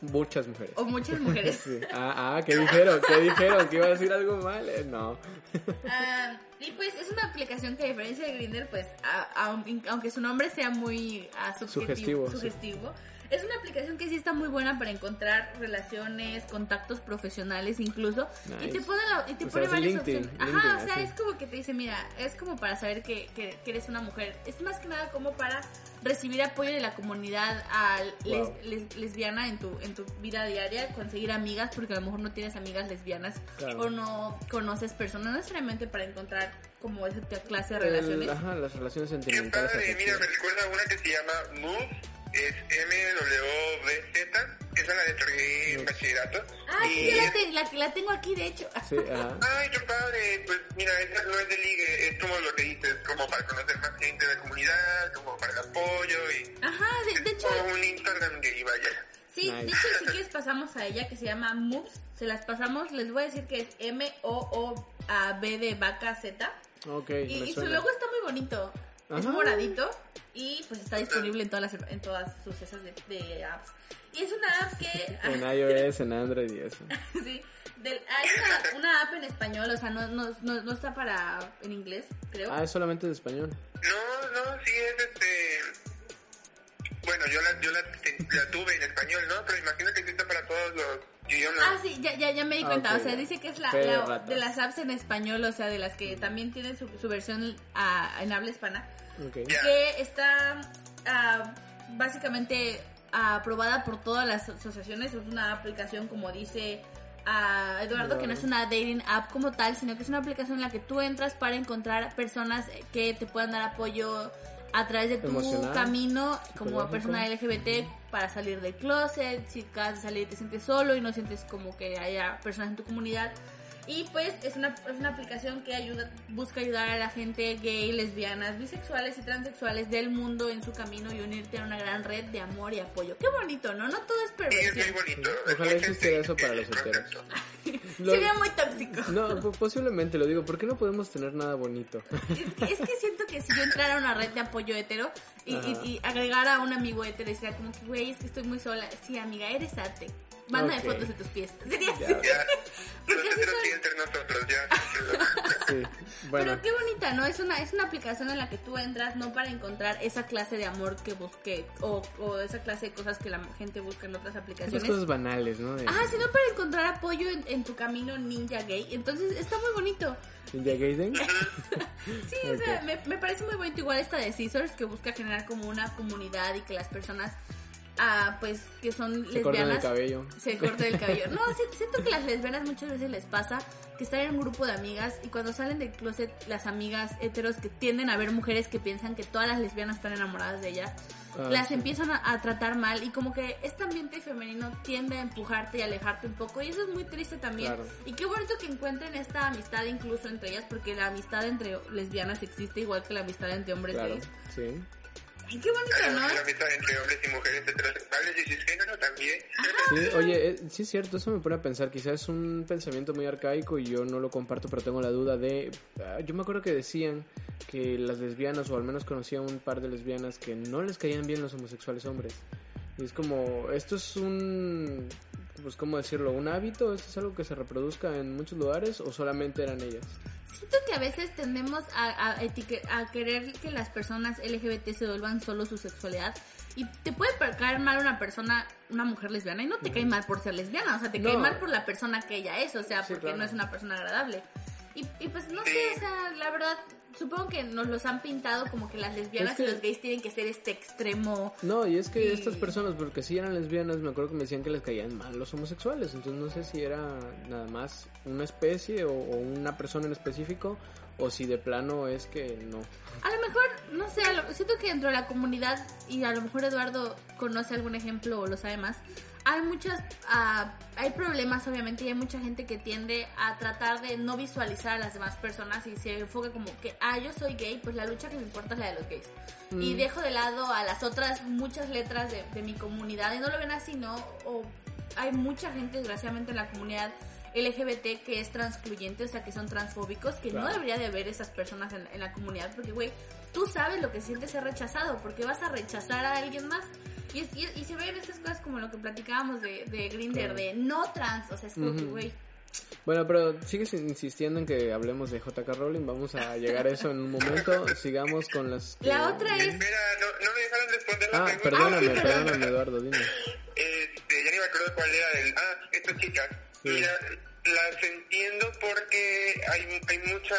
muchas mujeres. O muchas mujeres. *laughs* Sí. Ah, ah, ¿qué dijeron? ¿Qué dijeron? ¿Que iba a decir algo mal? Eh, no. *laughs* Ah, y pues es una aplicación que a diferencia de Grindr, pues a- a- aunque su nombre sea muy ah, subjetivo, Sugestivo, sí. Es una aplicación que sí está muy buena para encontrar relaciones, contactos profesionales incluso, y Nice. te pone, la- y te sea, pone es varias LinkedIn, opciones. Ajá, LinkedIn, o sea, así. es como que te dice, mira, es como para saber que, que- que eres una mujer. Es más que nada como para recibir apoyo de la comunidad al les- Wow. les- lesbiana en tu, en tu vida diaria, conseguir amigas, porque a lo mejor no tienes amigas lesbianas Claro. o no conoces personas, no necesariamente para encontrar como esa clase de El- relaciones. ajá, las relaciones Qué sentimentales. padre, mira, me recuerda a una que se llama Move, es M-W-Z, esa la descargué en bachillerato. Ah, sí, y la, te- la, la tengo aquí, de hecho. Sí. Ay, qué padre, pues mira, esa no es de ligue, es como lo que dices, como para conocer más gente de la comunidad, como para el apoyo y... Ajá, de, hecho, como un Instagram gay, vaya. sí, de hecho, si quieres pasamos a ella, que se llama Moves. Se las pasamos, les voy a decir que es M-O-O-B de vaca Z. Ok, Y, me y su logo está muy bonito. Es moradito y pues está disponible en todas las en todas sus esas de, de apps. Y es una app que *laughs* En iOS, en Android y eso. sí, del- hay una, una app en español, o sea, no, no, no, no está para en inglés, creo. Ah, es solamente de español. No, no, sí es este... Bueno, yo la, yo la, la tuve en español, ¿no? Pero imagino que existe para todos los Ah, sí, ya, ya, ya me di Ah, cuenta. o sea, dice que es la, de la- ratas. de las apps en español, o sea, de las que también tienen su, su versión ah, en habla hispana, Ok. Ya. que está ah, básicamente aprobada por todas las asociaciones. Es una aplicación, como dice ah, Eduardo, que no es una dating app como tal, sino que es una aplicación en la que tú entras para encontrar personas que te puedan dar apoyo a través de tu Emocional, camino como persona LGBT para salir del closet, si acabas de salir y te sientes solo y no sientes como que haya personas en tu comunidad. Y pues es una, es una aplicación que ayuda, busca ayudar a la gente gay, lesbianas, bisexuales y transexuales del mundo en su camino y unirte a una gran red de amor y apoyo. Qué bonito, ¿no? No todo es Sí, es muy perversión. bonito. Ojalá Es muy existiera eso para los. *laughs* Lo- Sería muy tóxico. No, po- posiblemente lo digo. ¿Por qué no podemos tener nada bonito? *laughs* Es que, es que siento que si yo entrara a una red de apoyo hetero y, y, y agregara a un amigo hetero y decía como que, güey, es que estoy muy sola. Sí, amiga, eres arte. Mándame Ok. fotos de tus pies. *laughs* Sería así. Ya. Ya, Porque los así heteros son- sí entre nosotros, ya. Sí. Bueno, Pero qué bonita, ¿no? Es una, es una aplicación en la que tú entras no para encontrar esa clase de amor que busque o, o esa clase de cosas que la gente busca en otras esas aplicaciones. cosas banales, ¿no? De Ajá, sino para encontrar apoyo en, en tu camino ninja gay. Entonces está muy bonito. India Gaiden. *laughs* Sí, o sea, me, me parece muy bonito igual esta de Scissors que busca generar como una comunidad y que las personas, ah, pues, que son Se cortan el lesbianas cabello. se corte el cabello. No, si- siento que las lesbianas muchas veces les pasa que están en un grupo de amigas y cuando salen del closet las amigas heteros que tienden a ver mujeres que piensan que todas las lesbianas están enamoradas de ellas, Ah, las sí. empiezan a, a tratar mal y como que este ambiente femenino tiende a empujarte y alejarte un poco y eso es muy triste también. Claro. Y qué bonito que encuentren esta amistad incluso entre ellas porque la amistad entre lesbianas existe igual que la amistad entre hombres Claro, gays. sí. Ay, qué bonito, ¿no? La amistad entre hombres y mujeres heterosexuales y cisgénero también. Sí, oye, eh, sí es cierto, eso me pone a pensar, quizás es un pensamiento muy arcaico y yo no lo comparto, pero tengo la duda de... ah, Yo me acuerdo que decían que las lesbianas, o al menos conocía un par de lesbianas, que no les caían bien los homosexuales hombres. Y es como, esto es un... Pues, ¿cómo decirlo? ¿Un hábito? ¿Esto es algo que se reproduzca en muchos lugares o solamente eran ellas? Siento que a veces tendemos a, a, querer que las personas LGBT se vuelvan solo su sexualidad Y te puede caer mal una persona, una mujer lesbiana, y no te cae mal por ser lesbiana, o sea, te cae mal por la persona que ella es, o sea, Sí, porque claro. no es una persona agradable. Y, y pues no sé, o sea, la verdad, supongo que nos los han pintado como que las lesbianas Es que- y los gays tienen que ser este extremo. No, y es que Y- estas personas, porque si eran lesbianas, me acuerdo que me decían que les caían mal los homosexuales. Entonces no sé si era nada más una especie o, o una persona en específico, o si de plano es que no. A lo mejor, no sé, a lo- siento que dentro de la comunidad, y a lo mejor Eduardo conoce algún ejemplo o lo sabe más, hay muchas, ah, hay problemas obviamente y hay mucha gente que tiende a tratar de no visualizar a las demás personas y se enfoca como que, ah, yo soy gay, pues la lucha que me importa es la de los gays. Y Mm. dejo de lado a las otras muchas letras de, de mi comunidad y no lo ven así, ¿no? O hay mucha gente, desgraciadamente, en la comunidad LGBT que es transcluyente, o sea, que son transfóbicos, que no Claro. debería de haber esas personas en, en la comunidad, porque, güey, tú sabes lo que siente ser rechazado, porque vas a rechazar a alguien más. Y, y, y se ven estas cosas como lo que platicábamos de, de Grinder, Claro. de no trans, o sea, es como que, güey, Bueno, pero sigues insistiendo en que hablemos de JK Rowling. Vamos a llegar a eso en un momento. Sigamos con las. que- La otra es... Espera, no, no me dejaron responder la Ah, pregunta. perdóname, Ah, sí, perdón. perdóname, Eduardo, dime. Este, ya ni me acuerdo cuál era el... Ah, esta chica. Sí. Mira, las entiendo porque hay, hay mucha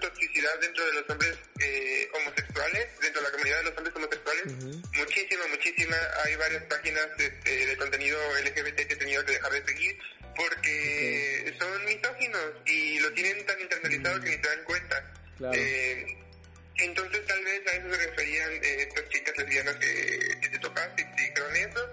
toxicidad dentro de los hombres eh, homosexuales, dentro de la comunidad de los hombres homosexuales. Muchísima, muchísima. Hay varias páginas este, de contenido LGBT que he tenido que dejar de seguir porque son misóginos y lo tienen tan internalizado que ni se dan cuenta. Claro. Eh, entonces tal vez a eso se referían eh, estas chicas lesbianas que, que te tocaste y te dijeron eso,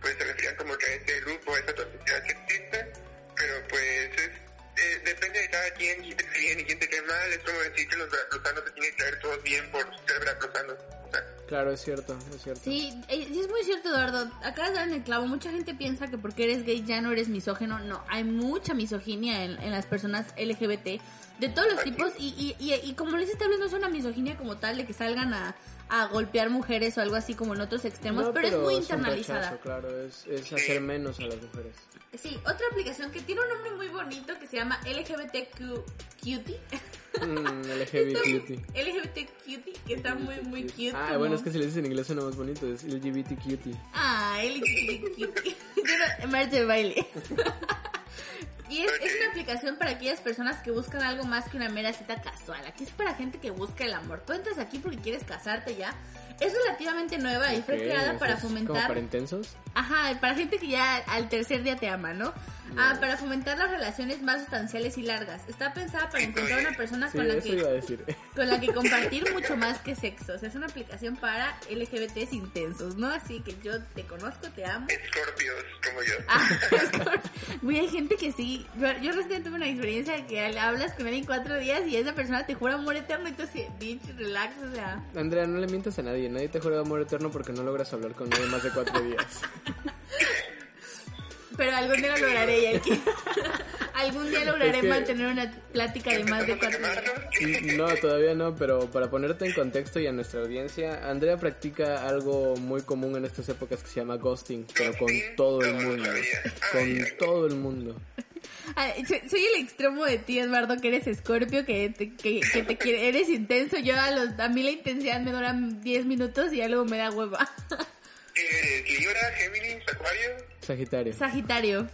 pues se referían como que a ese grupo, a esa toxicidad que existe, pero pues es, eh, depende de cada quien, quién te cae bien y quién te cae mal, es como decir que los veracruzanos se tienen que caer todos bien por ser veracruzanos. O sea, Claro, es cierto, es cierto. Sí, eh, sí es muy cierto, Eduardo. Acabas de dar en el clavo. Mucha gente piensa que porque eres gay ya no eres misógeno. No, hay mucha misoginia en, en las personas LGBT de todos los tipos. Y, y, y, y como les está hablando, no es una misoginia como tal de que salgan a, a golpear mujeres o algo así como en otros extremos, No, pero, es muy internalizada. rechazo, claro, es, es hacer menos a las mujeres. Sí, otra aplicación que tiene un nombre muy bonito que se llama LGBTQ Cutie. Mm, *laughs* LGBT. LGBT Cutie, que está muy, muy cute. Ah, como- bueno, es que si le dices en inglés suena más bonito, es LGBT cutie. Ah, LGBT Cutie. *laughs* Yo no- Marcha de baile. *laughs* Y es, es una aplicación para aquellas personas que buscan algo más que una mera cita casual. Aquí es para gente que busca el amor. Tú entras aquí porque quieres casarte ya. Es relativamente nueva y fue creada para Como fomentar... para intensos. Ajá, para gente que ya al tercer día te ama, ¿no? Ah, para fomentar las relaciones más sustanciales y largas. Está pensada para encontrar una persona Sí, con la eso iba a que decir. con la que compartir mucho más que sexo. O sea, es una aplicación para LGBTs intensos, ¿no? Así que yo te conozco, te amo. escorpios como yo. Ah, *laughs* Güey, hay gente que sí. Yo, yo recién tuve una experiencia de que hablas con alguien cuatro días y esa persona te jura amor eterno y tú así, bitch, relax, o sea. Andrea, no le mientas a nadie. Nadie te jura amor eterno porque no logras hablar con nadie más de cuatro días. *laughs* Pero algún día lo lograré, Yaki. *laughs* algún día lograré Es que- mantener una plática de más de ¿Empezamos a cuatro días. quemarnos? No, todavía no, pero para ponerte en contexto y a nuestra audiencia, Andrea practica algo muy común en estas épocas que se llama ghosting, pero con todo el mundo. Con todo el mundo. Soy, el extremo de ti, Eduardo, que eres escorpio, que te, que, que te quiere, eres intenso. Yo a, los, a mí la intensidad me dura 10 minutos y ya luego me da hueva. ¿Eres *laughs* Eh, Libra, Géminis, Acuario? Sagitario. Sagitario.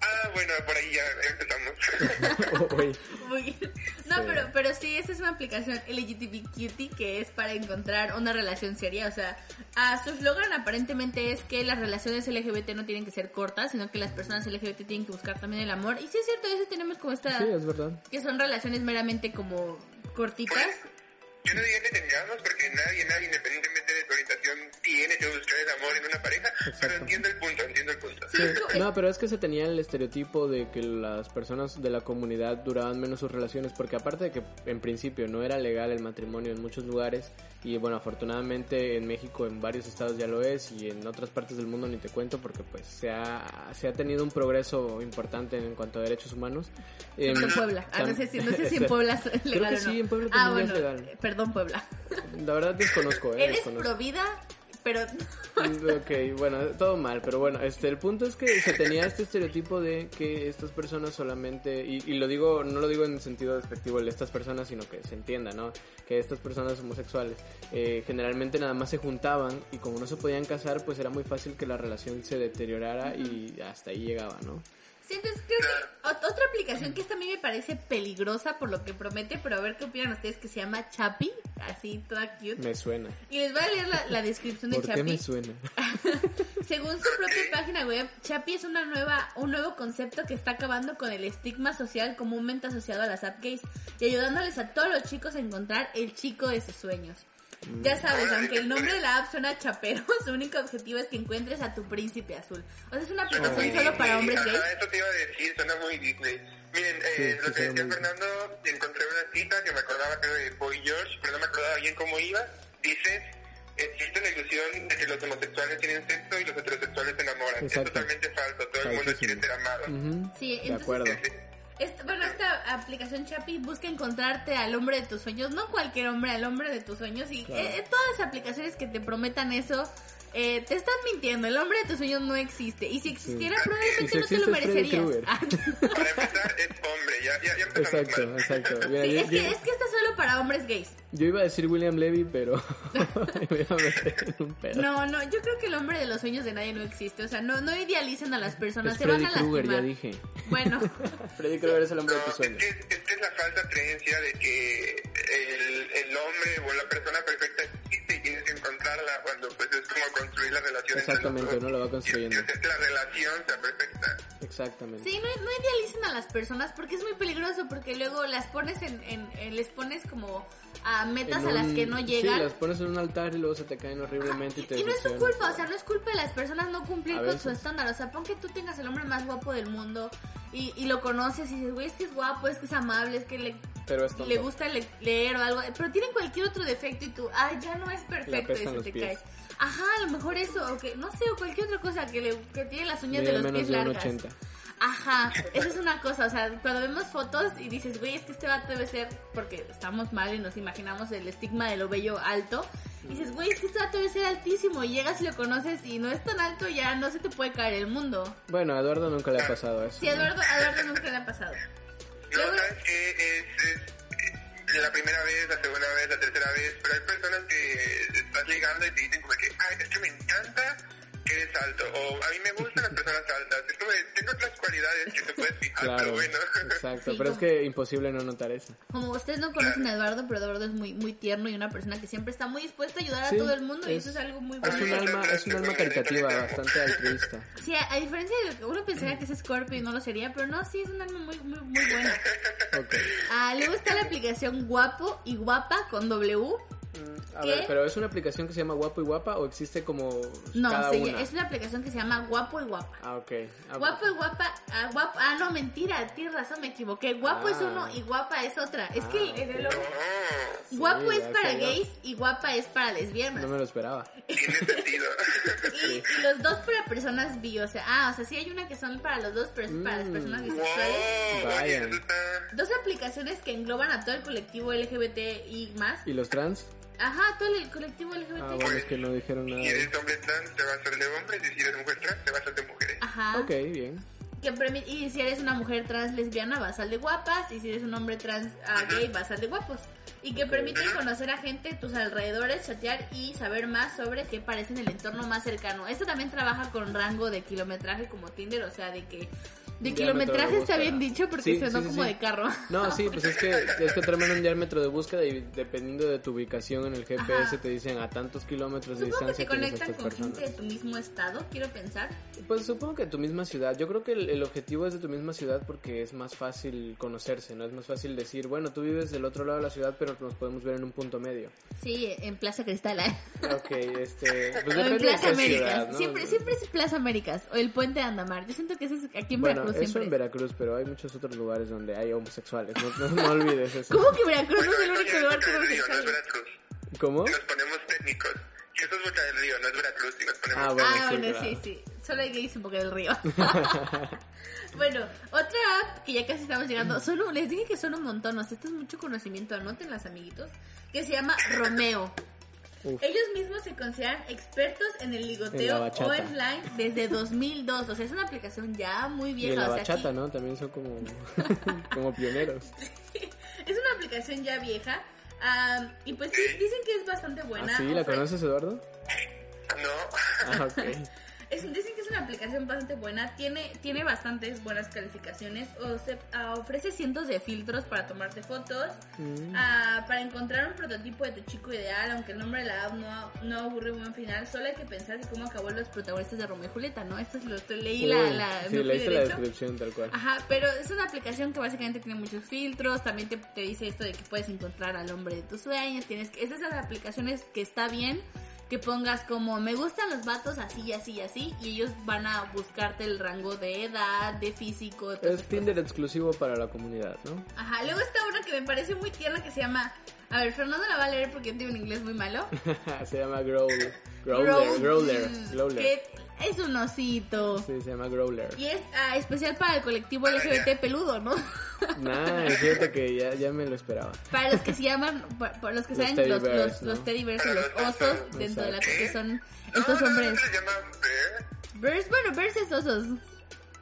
Ah, bueno, por ahí ya empezamos. *laughs* Uy, Muy bien. No, Sí. pero, pero sí, esta es una aplicación LGTBQT que es para encontrar una relación seria. O sea, a su eslogan aparentemente es que las relaciones LGBT no tienen que ser cortas, sino que las personas LGBT tienen que buscar también el amor. Y sí es cierto, a veces tenemos como esta... sí, es verdad. que son relaciones meramente como cortitas. Yo no diría que tengamos, porque nadie, nadie, independientemente de tu orientación, tiene que buscar el amor en una pareja, pero entiendo el punto, entiendo el punto. Sí, No, pero es que se tenía el estereotipo de que las personas de la comunidad duraban menos sus relaciones, porque aparte de que en principio no era legal el matrimonio en muchos lugares, y bueno, afortunadamente en México en varios estados ya lo es, y en otras partes del mundo ni te cuento, porque pues se ha, se ha tenido un progreso importante en cuanto a derechos humanos. Em, en Puebla. Ah, no, sé si, no sé si en *laughs* Puebla es legal que o no. sí, en Puebla ah, también bueno, ya es legal. Perdón, Puebla. La verdad desconozco, eh, ¿Eres desconozco. pro vida? pero *laughs* Ok, bueno, todo mal, pero bueno, este, el punto es que se tenía este estereotipo de que estas personas solamente, y, y lo digo, no lo digo en sentido despectivo de estas personas, sino que se entienda, ¿no? Que estas personas homosexuales eh, generalmente nada más se juntaban y como no se podían casar, pues era muy fácil que la relación se deteriorara y hasta ahí llegaba, ¿no? Entonces creo que ot- otra aplicación que esta a mí me parece peligrosa por lo que promete, pero a ver qué opinan ustedes, que se llama Chapi, así toda cute. Me suena. Y les voy a leer la, la descripción de ¿Por qué Chapi. me suena? *laughs* Según su propia página web, Chapi es una nueva, un nuevo concepto que está acabando con el estigma social comúnmente asociado a las app gays y ayudándoles a todos los chicos a encontrar el chico de sus sueños. Ya sabes, aunque el nombre de la app suena chapero, *laughs* su único objetivo es que encuentres a tu príncipe azul. O sea, es una aplicación Sí, solo para sí, hombres gays. eso te iba a decir, suena muy Disney. Miren, Sí, eh, sí, lo que decía muy- Fernando, encontré una cita que me acordaba creo de Boy George, pero no me acordaba bien cómo iba. Dice, existe la ilusión de que los homosexuales tienen sexo y los heterosexuales se enamoran. Exacto. Es totalmente falso, todo el mundo quiere ser amado. Ujú, Sí, de entonces- acuerdo. Esta- bueno, esta aplicación Chapi busca encontrarte al hombre de tus sueños, no cualquier hombre, al hombre de tus sueños. Y Claro. eh, todas las aplicaciones que te prometan eso, eh, te están mintiendo. El hombre de tus sueños no existe. Y si existiera, probablemente si no te lo merecerías. Ah, *laughs* Para empezar, es hombre, ya, ya, ya Exacto, mal. exacto. Mira, sí, yo, es, que, yo- es que está solo para hombres gays. yo iba a decir William Levy, pero *laughs* me iba a meter en un pedo. No, no, yo creo que el hombre de los sueños de nadie no existe. O sea, no, no idealicen a las personas, es se van Freddy a Krueger, ya dije. Bueno, *laughs* Freddy Krueger es el hombre de tus sueños. que, es que es la falsa creencia de que el, el hombre o la persona perfecta cuando pues es como construir la relación entre Exactamente, los dos. no lo va construyendo. Y hacer que la relación sea perfecta. Exactamente. Sí, no, no idealicen a las personas porque es muy peligroso porque luego las pones en, en- en- les pones como a metas a las que no llegan. Sí, las pones en un altar y luego se te caen horriblemente y te y no es culpa, o sea, no es culpa de las personas no cumplir A con veces. su estándar. O sea, pon que tú tengas el hombre más guapo del mundo y, y lo conoces y dices, güey, es que es guapo, es que es amable, es que le, Pero es le gusta le- leer o algo, pero tiene cualquier otro defecto y tú, ay, ya no es perfecto y se te pies. Ajá, a lo mejor eso, o que, no sé, o cualquier otra cosa que, le, que tiene las uñas de los menos pies de largas. 80. Ajá, esa es una cosa, o sea, cuando vemos fotos y dices, güey, es que este vato debe ser, porque estamos mal y nos imaginamos el estigma de lo bello alto, y dices, güey, es que este vato debe ser altísimo, y llegas y lo conoces y no es tan alto, ya no se te puede caer el mundo. Bueno, a Eduardo nunca le ha pasado eso. Sí, a Eduardo, a Eduardo nunca le ha pasado. No, Luego- sabes que es, es la primera vez, la segunda vez, la tercera vez, pero hay personas que estás ligando y te dicen como que, ay, es que me encanta eres alto, o a mí me gustan las personas altas, es como, tengo otras cualidades que te puedes fijar, Claro, pero bueno. exacto. Sí, pero es como- que imposible no notar eso. Como ustedes no conocen a Eduardo, pero Eduardo es muy, muy tierno y una persona que siempre está muy dispuesta a ayudar a Sí, todo el mundo, y es- eso es algo muy Es bueno. un alma, es un alma caritativa, bastante altruista. Sí, a, a diferencia de lo que uno pensaría que es Scorpio y no lo sería, pero no, sí, es un alma muy, muy, muy buena. Ok. Ah, luego está la aplicación Guapo y Guapa con W. A ¿Qué? ver, pero ¿es una aplicación que se llama Guapo y Guapa o existe como No, cada se- una? es una aplicación que se llama Guapo y Guapa. Ah, ok. Ah, Guapo y guapa, ah, ah, no, mentira, tienes razón, me equivoqué. Guapo Ah. es uno y guapa es otra. Es Ah, que en el No, guapo es para gays y guapa es para lesbianas. No me lo esperaba. *laughs* tiene sentido. Y, y los dos para personas bi, o sea, ah, o sea, sí hay una que son para los dos, pero es para las Mm. personas wow, bisexuales. Vaya. oye, eso está... Dos aplicaciones que engloban a todo el colectivo LGBT y más. ¿Y los trans? Ajá, todo el colectivo LGBT. Ah, bueno, es que no dijeron nada. Si eres hombre trans, te vas a hacer de hombres, y si eres mujer trans, te vas a hacer de mujeres. Ajá. Ok, bien. Que y si eres una mujer trans lesbiana vas al de guapas y si eres un hombre trans ah, gay vas al de guapos y que permiten conocer a gente tus alrededores, chatear y saber más sobre qué parece en el entorno más cercano. Esto también trabaja con rango de kilometraje como Tinder, o sea, de que de de kilometraje está bien dicho porque Sí, sonó sí, sí, como de carro. No, sí, pues es que, *laughs* es que traen un diámetro de búsqueda y dependiendo de tu ubicación en el GPS Ajá. te dicen a tantos kilómetros de Supongo que distancia te conectan con personas. gente de tu mismo estado, quiero pensar. Pues supongo que tu misma ciudad. Yo creo que el, el objetivo es de tu misma ciudad porque es más fácil conocerse, ¿no? Es más fácil decir, bueno, tú vives del otro lado de la ciudad, pero nos podemos ver en un punto medio. Sí, en Plaza Cristal. ¿eh? Ok, este... *laughs* Pues o en de Plaza Américas. ciudad, ¿no? Siempre, siempre es Plaza Américas o el Puente de Andamar. Yo siento que ese es aquí en Bueno, Veracruz eso siempre. en. Veracruz, pero hay muchos otros lugares donde hay homosexuales. No, no, no olvides eso. ¿Cómo que Veracruz no es el único lugar que no homosexuales? Veracruz. ¿Cómo? Nos ponemos técnicos. Si eso es Boca del Río, no es Veracruz, si nos ponemos Ah, bueno, Ah, sí, bueno, claro. sí, sí. Solo hay gays en Boca del Río. *laughs* bueno, otra app que ya casi estamos llegando. Un- les dije que son un montón. O sea, esto es mucho conocimiento. Anótenlas, amiguitos. Que se llama Romeo. Uf. Ellos mismos se consideran expertos en el ligoteo online desde 2002. O sea, es una aplicación ya muy Y vieja. en la o sea, bachata, aquí- ¿no? También son como, *laughs* como pioneros. Es una aplicación ya vieja. ah, y pues sí, dicen que es bastante buena. ¿Ah, sí? ¿La Ofre- conoces, Eduardo? No. Ah, ok. Es- dicen que es una aplicación bastante buena, tiene, tiene bastantes buenas calificaciones, o se- ah, ofrece cientos de filtros para tomarte fotos, Mm. ah, para encontrar un prototipo de tu chico ideal, aunque el nombre de la app no, no aburre un buen final, solo hay que pensar de cómo acabó los protagonistas de Romeo y Julieta, ¿no? Esto es lo estoy, leí la, Uy, la, sí, me fui leíste la descripción tal cual. Ajá, pero es una aplicación que básicamente tiene muchos filtros, también te, te dice esto de que puedes encontrar al hombre de tus sueños, tienes que, es de esas aplicaciones que está bien que pongas como me gustan los vatos así, así, así, y ellos van a buscarte el rango de edad, de físico, de Es Tinder exclusivo para la comunidad, ¿no? Ajá, luego está una que me parece muy tierna que se llama, a ver, Fernando la va a leer porque tiene un inglés muy malo. *laughs* se llama Growler. Growler, Growler, Growler. Que es un osito. Sí, se llama Growler. Y es ah, especial para el colectivo LGBT peludo, ¿no? *laughs* Nah, es cierto que ya, ya me lo esperaba. Para los que se llaman, para, para los que Los saben, teddy los, bears, los, ¿no? los teddy bears o los osos *laughs* dentro de la que son estos hombres. no se llama Bear. Bears, bueno, bears es osos.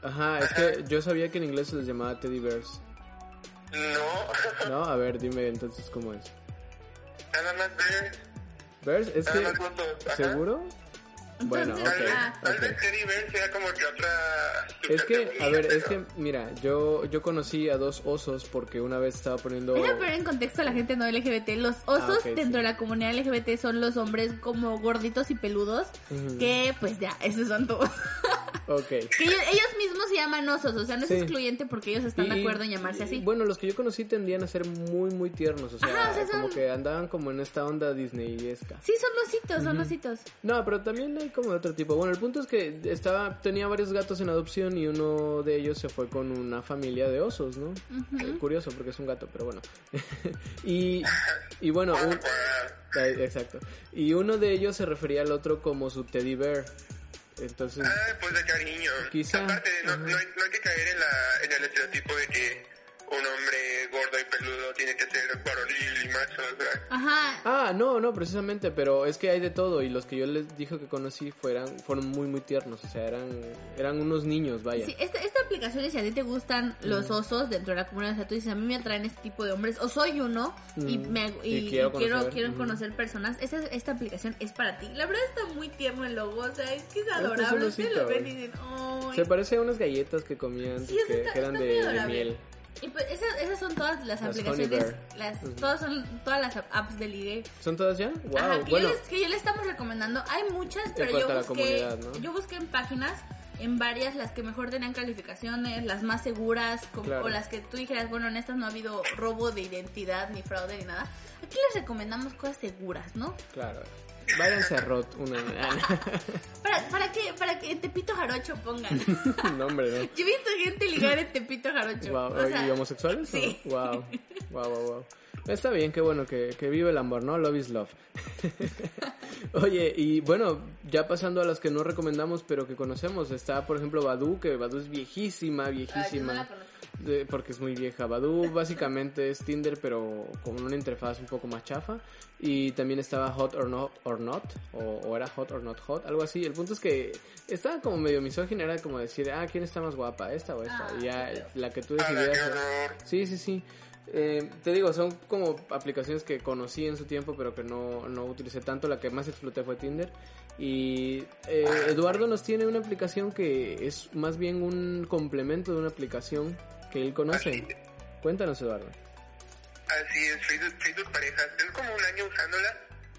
Ajá, es que yo sabía que en inglés se les llamaba Teddy Bears. No. No, a ver, dime entonces cómo es. Nada más Bear. ¿Bears? Es que... ¿Seguro? Bueno, Entonces, Tal vez, ah, tal vez Teddy Bear sea como que otra. Es que, a ver, es pero- que, mira, yo, yo conocí a dos osos porque una vez estaba poniendo... Déjame poner en contexto a la gente no LGBT. Los osos Ah, ok, dentro sí. de la comunidad LGBT son los hombres como gorditos y peludos. Que pues ya, esos son todos. Ok. que ellos, ellos mismos se llaman osos. O sea, no es Sí. excluyente porque ellos están de acuerdo en llamarse y, así. Bueno, los que yo conocí tendían a ser muy, muy tiernos. O sea, Ajá, o sea, como son- que andaban como en esta onda disneyesca. Sí, son ositos, son ositos. No, pero también hay como de otro tipo. Bueno, el punto es que estaba tenía varios gatos en adopción y uno de ellos se fue con una familia de osos, ¿no? Eh, Curioso porque es un gato, pero bueno. *laughs* y, y bueno, un- exacto. Y uno de ellos se refería al otro como su teddy bear. Entonces, Ah, pues de cariño. Quizá, Aparte, no, no, hay, no hay que caer en, la, en el estereotipo de que un hombre gordo y peludo tiene que ser varonil y macho. o sea, Ajá. Ah, no, no, precisamente, pero es que hay de todo y los que yo les dije que conocí fueran, fueron muy, muy tiernos, o sea, eran, eran unos niños, vaya. Sí, esta, esta aplicación es si a ti te gustan los osos dentro de la comunidad, o sea, tú dices, a mí me atraen este tipo de hombres, o soy uno y, me, y, Y quiero quiero, conocer, quiero conocer personas, esta, esta aplicación es para ti. La verdad está muy tierno el logo, o sea, es que es adorable, ustedes lo osito. ven y dicen, "Ay". Se parece a unas galletas que comían Sí, que, está- que eran de, miel. Y pues esas, esas son todas las, Las aplicaciones, las, todas son todas las apps de ligue. ¿Son todas ya? Wow, Ajá, que, bueno. yo les, que yo les estamos recomendando. Hay muchas, pero yo busqué, yo busqué en páginas, en varias, las que mejor tenían calificaciones, las más seguras, Claro. o las que tú dijeras, bueno, en estas no ha habido robo de identidad, ni fraude, ni nada. Aquí les recomendamos cosas seguras, ¿no? Claro. Váyanse a Rot, una... *laughs* Para, para que para que en Tepito Jarocho pongan. *laughs* no, hombre, no. Yo he visto gente ligar en Tepito Jarocho. Wow, o sea, ¿Y homosexuales? sí. o- Wow, wow, wow, wow. Está bien, qué bueno que, que vive el amor, ¿no? Love is love. *laughs* Oye, y bueno, ya pasando a las que no recomendamos, pero que conocemos, está por ejemplo Badu, que Badu es viejísima, ah, yo viejísima. no la conozco. De- porque es muy vieja. Badu básicamente es Tinder, pero con una interfaz un poco más chafa. Y también estaba Hot or Not, or not o, o era Hot or Not Hot, algo así. El punto es que estaba como medio misógina, era como decir, ah, ¿quién está más guapa? ¿Esta o esta? Ah, y ya la que tú horror. Sí, sí, sí. Eh, te digo, son como aplicaciones que conocí en su tiempo, pero que no, no utilicé tanto. La que más exploté fue Tinder. Y eh, Eduardo nos tiene una aplicación que es más bien un complemento de una aplicación que él conoce. Cuéntanos, Eduardo. Así es, Facebook, Facebook Parejas. Tengo como un año usándola.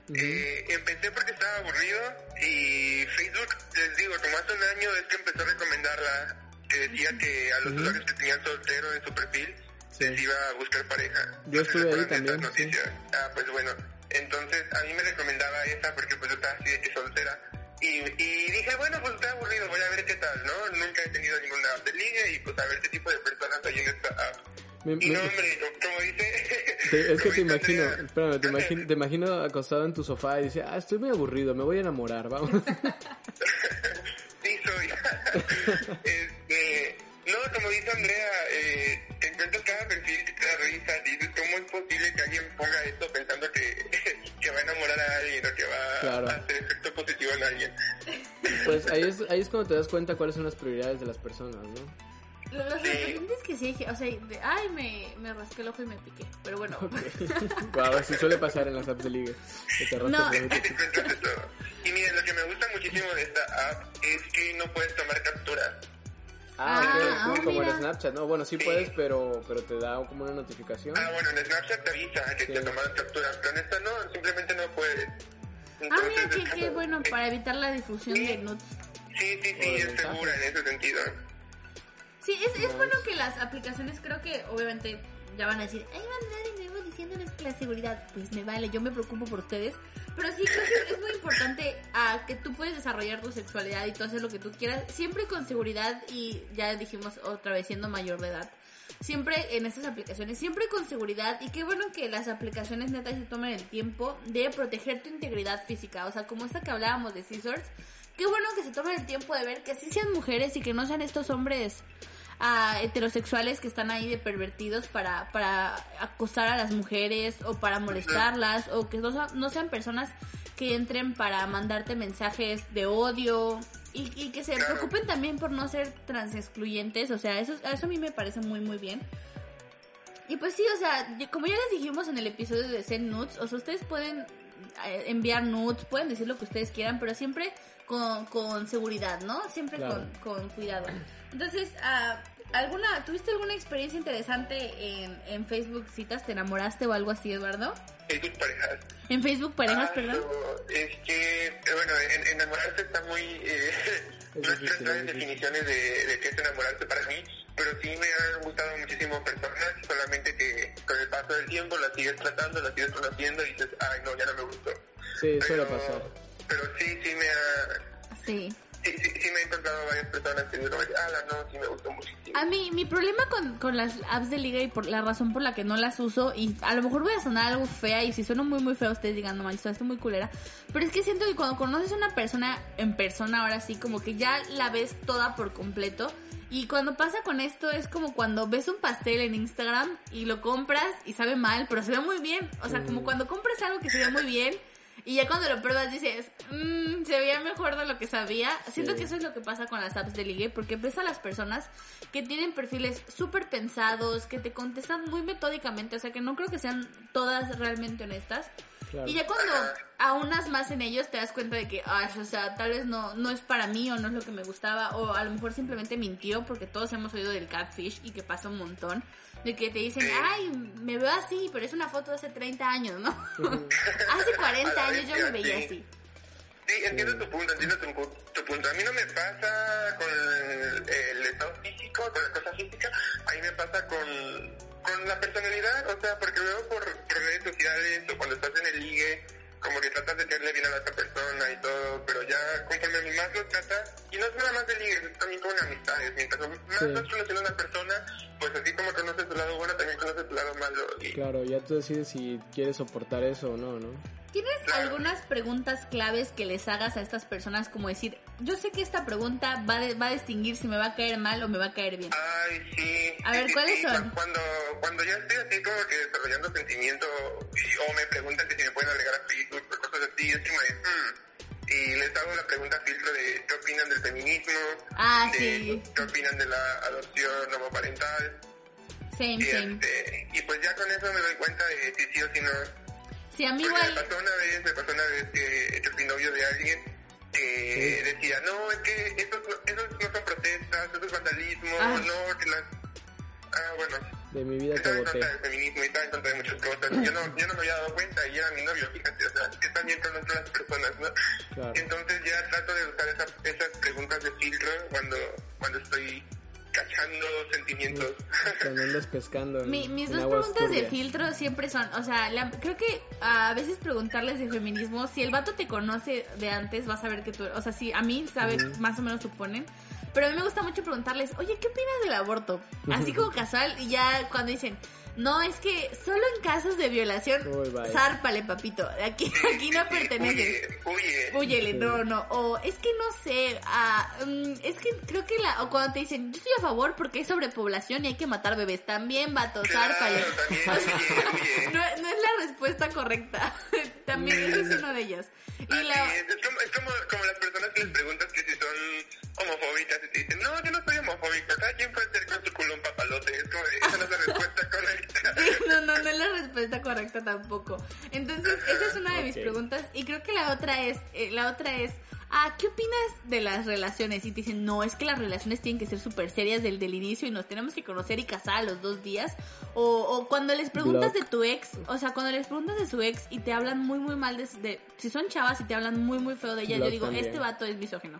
Ujú. Eh, empecé porque estaba aburrido y Facebook, les digo, como hace un año es que empezó a recomendarla, que decía que a los Ujú. usuarios que tenían soltero en su perfil Sí. les iba a buscar pareja. Yo estuve ahí ¿Recuerdan también, sí. Ah, pues bueno, entonces a mí me recomendaba esa porque pues yo estaba así de que soltera. Y, y dije, bueno, pues estoy aburrido, voy a ver qué tal, ¿no? App de ligue y pues a ver qué tipo de personas hay en esta app. Me- Y me- no, hombre, como dice... *laughs* te- es que te dice imagino, espérame, te imagino, te imagino acostado en tu sofá y dices, ah, estoy muy aburrido, me voy a enamorar, vamos. *laughs* Sí, soy. *laughs* este, no, como dice Andrea, eh, te encuentras cada perfil que te da risa. Dices, ¿cómo es posible que alguien ponga esto pensando que, *laughs* que va a enamorar a alguien o que va Claro. a hacer efecto positivo en alguien. Pues ahí es, ahí es cuando te das cuenta cuáles son las prioridades de las personas, ¿no? Lo, lo sorprendente es que sí, o sea, de, ay, me, me rasqué el ojo y me piqué. Pero bueno, Ok. *laughs* Wow, así suele pasar en las apps de ligue. Que te No. el ojo. Y miren, lo que me gusta muchísimo de esta app es que no puedes tomar capturas. Ah, Ah, ok, ah, cool, como en mira. Snapchat, ¿no? Bueno, sí puedes, pero, pero te da como una notificación. Ah, bueno, en Snapchat te avisa que Sí. te tomaron capturas, pero en esta no, simplemente no puedes. ah, Entonces, mira, es qué, bueno, para evitar la difusión de nudes. Sí, sí, sí, es segura en ese sentido. Sí, es, es bueno que las aplicaciones, creo que obviamente ya van a decir, ay, van a andar de nuevo diciéndoles que la seguridad, pues me vale, yo me preocupo por ustedes. Pero sí, creo que es muy importante a que tú puedes desarrollar tu sexualidad y tú hacer lo que tú quieras, siempre con seguridad y ya dijimos otra vez siendo mayor de edad. Siempre en estas aplicaciones, siempre con seguridad y qué bueno que las aplicaciones netas se tomen el tiempo de proteger tu integridad física. O sea, como esta que hablábamos de Scissors, qué bueno que se tomen el tiempo de ver que sí sean mujeres y que no sean estos hombres a heterosexuales que están ahí de pervertidos para, para acosar a las mujeres o para molestarlas o que no, sa- no sean personas que entren para mandarte mensajes de odio y, y que se Claro. preocupen también por no ser trans excluyentes, o sea, eso, eso a mí me parece muy muy bien. Y pues sí, o sea, como ya les dijimos en el episodio de Send Nudes, o sea, ustedes pueden eh, enviar nudes, pueden decir lo que ustedes quieran, pero siempre con, con seguridad, ¿no? Siempre Claro. con, con cuidado. Entonces, ah, ¿alguna, ¿tuviste alguna experiencia interesante en, en Facebook Citas? ¿Te enamoraste o algo así, Eduardo? Facebook parejas. En Facebook Parejas, Ah, perdón. no, Es que, eh, bueno, en, enamorarse está muy... Eh, *laughs* Es no es difícil, tres definiciones de, de qué es enamorarse para mí, pero sí me han gustado muchísimo personas, solamente que con el paso del tiempo las sigues tratando, las sigues conociendo y dices, ay no, ya no me gustó. Sí, suele Pero, pasar. Pero sí, sí me ha... Sí. Sí, sí, sí me he encontrado varias personas que ah, no, sí me gustó muchísimo. A mí, mi problema con, con las apps de liga y por la razón por la que no las uso, y a lo mejor voy a sonar algo fea, y si sueno muy, muy feo, ustedes digan, no manches, estoy muy culera. Pero es que siento que cuando conoces a una persona en persona, ahora sí, como que ya la ves toda por completo. Y cuando pasa con esto, es como cuando ves un pastel en Instagram y lo compras y sabe mal, pero se ve muy bien. O sea, como cuando compras algo que se ve muy bien. Y ya cuando lo pruebas dices, mmm, se veía mejor de lo que sabía. Siento que eso es lo que pasa con las apps de ligue, porque ves a las personas que tienen perfiles súper pensados, que te contestan muy metódicamente, o sea que no creo que sean todas realmente honestas. Claro. Y ya cuando aunas más en ellos te das cuenta de que, ay, o sea, tal vez no, no es para mí o no es lo que me gustaba, o a lo mejor simplemente mintió, porque todos hemos oído del catfish y que pasa un montón, de que te dicen, ay, me veo así, pero es una foto de hace 30 años, ¿no? *laughs* hace 40 años yo me veía así. Sí, entiendo tu punto, entiendo tu, tu punto. A mí no me pasa con el, el estado físico, con la cosa física, a mí me pasa con, con la personalidad, o sea, porque luego por, por redes sociales o cuando estás en el ligue, como que tratas de caerle bien a la otra persona y todo, pero ya conforme más lo tratas, y no es nada más de ligue, es también con amistades, mientras más Sí. vas conociendo a una persona, pues así como conoces tu lado bueno, también conoces tu lado malo. Y, Claro, ya tú decides si quieres soportar eso o no, ¿no? ¿Tienes algunas preguntas claves que les hagas a estas personas como decir, yo sé que esta pregunta va, de- va a distinguir si me va a caer mal o me va a caer bien? Ay, sí. A sí, ver, sí, ¿cuáles sí. son? Cuando, cuando ya estoy así como que desarrollando sentimiento o me preguntan que si me pueden agregar a Facebook o cosas así, es como de, "Hmm". Y les hago la pregunta filtro de qué opinan del feminismo, Ah, de sí. qué opinan de la adopción homoparental. Same, Y, same. este, y pues ya con eso me doy cuenta de si sí o si no. Sí, a mí Porque me igual... pasó una vez, me pasó una vez que yo fui novio de alguien que decía, no, es que esos no, esos no son protestas, eso es vandalismo, Ah. no, que las... Ah, bueno, De mi vida te estaba en boté. contra del feminismo y estaba en contra de muchas cosas. Yo no, yo no me había dado cuenta y era mi novio, fíjate, o sea, que también con otras personas, ¿no? Claro. Entonces ya trato de usar esa- esas preguntas de filtro cuando, cuando estoy cachando sentimientos. Cuando andas pescando en, Mi- mis en dos aguas preguntas de filtro siempre son, o sea, la- creo que a veces preguntarles de feminismo, si el vato te conoce de antes, vas a ver que tú, o sea, si a mí, sabe, Ujú. más o menos suponen, pero a mí me gusta mucho preguntarles, oye, ¿qué opinas del aborto? Así *laughs* como casual, y ya cuando dicen, no, es que solo en casos de violación, Uy, zárpale, papito, aquí, aquí no perteneces. Huye, huye. Huyele, no, no. O es que no sé, ah, mm, es que creo que la. O cuando te dicen, yo estoy a favor porque hay sobrepoblación y hay que matar bebés. También, vato, Claro, zárpale. también, *laughs* O sea, huye, huye. *laughs* no, no es la respuesta correcta. *laughs* También ese es uno de ellos. Y la... es, es como, es como, como las personas que les preguntas que si son homofóbicas y te dicen, no, yo no soy homofóbico, cada quien puede ser con su culo un papalote. Es como, esa no es la respuesta correcta. *laughs* No, no, no es la respuesta correcta tampoco. Entonces, esa es una de mis preguntas. Y creo que la otra es, eh, la otra es, ah, ¿qué opinas de las relaciones? Y te dicen, no, es que las relaciones tienen que ser súper serias desde el inicio y nos tenemos que conocer y casar a los dos días. O, o cuando les preguntas Block. de tu ex, o sea, cuando les preguntas de su ex y te hablan muy, muy mal de, de- si son chavas y te hablan muy, muy feo de ella, yo digo, también. este vato es misógino.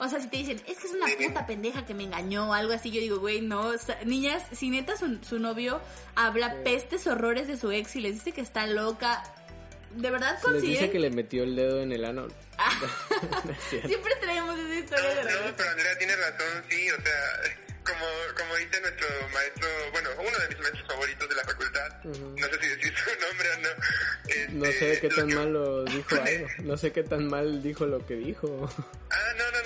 O sea, si te dicen, es que es una puta pendeja que me engañó o algo así, yo digo, güey, no. o sea, niñas, si neta su, su novio habla pestes, horrores de su ex y les dice que está loca, ¿de verdad Si les dice consideren? que le metió el dedo en el ano. *laughs* *laughs* No es cierto. Siempre traemos esa historia de No, la no, pero Andrea tiene razón, sí, o sea, como, como dice nuestro maestro, bueno, uno de mis maestros favoritos de la facultad, no sé si decir *laughs* su nombre o no. este, No sé qué tan que- mal lo dijo algo. No sé qué tan mal dijo lo que dijo. Ah, no, no,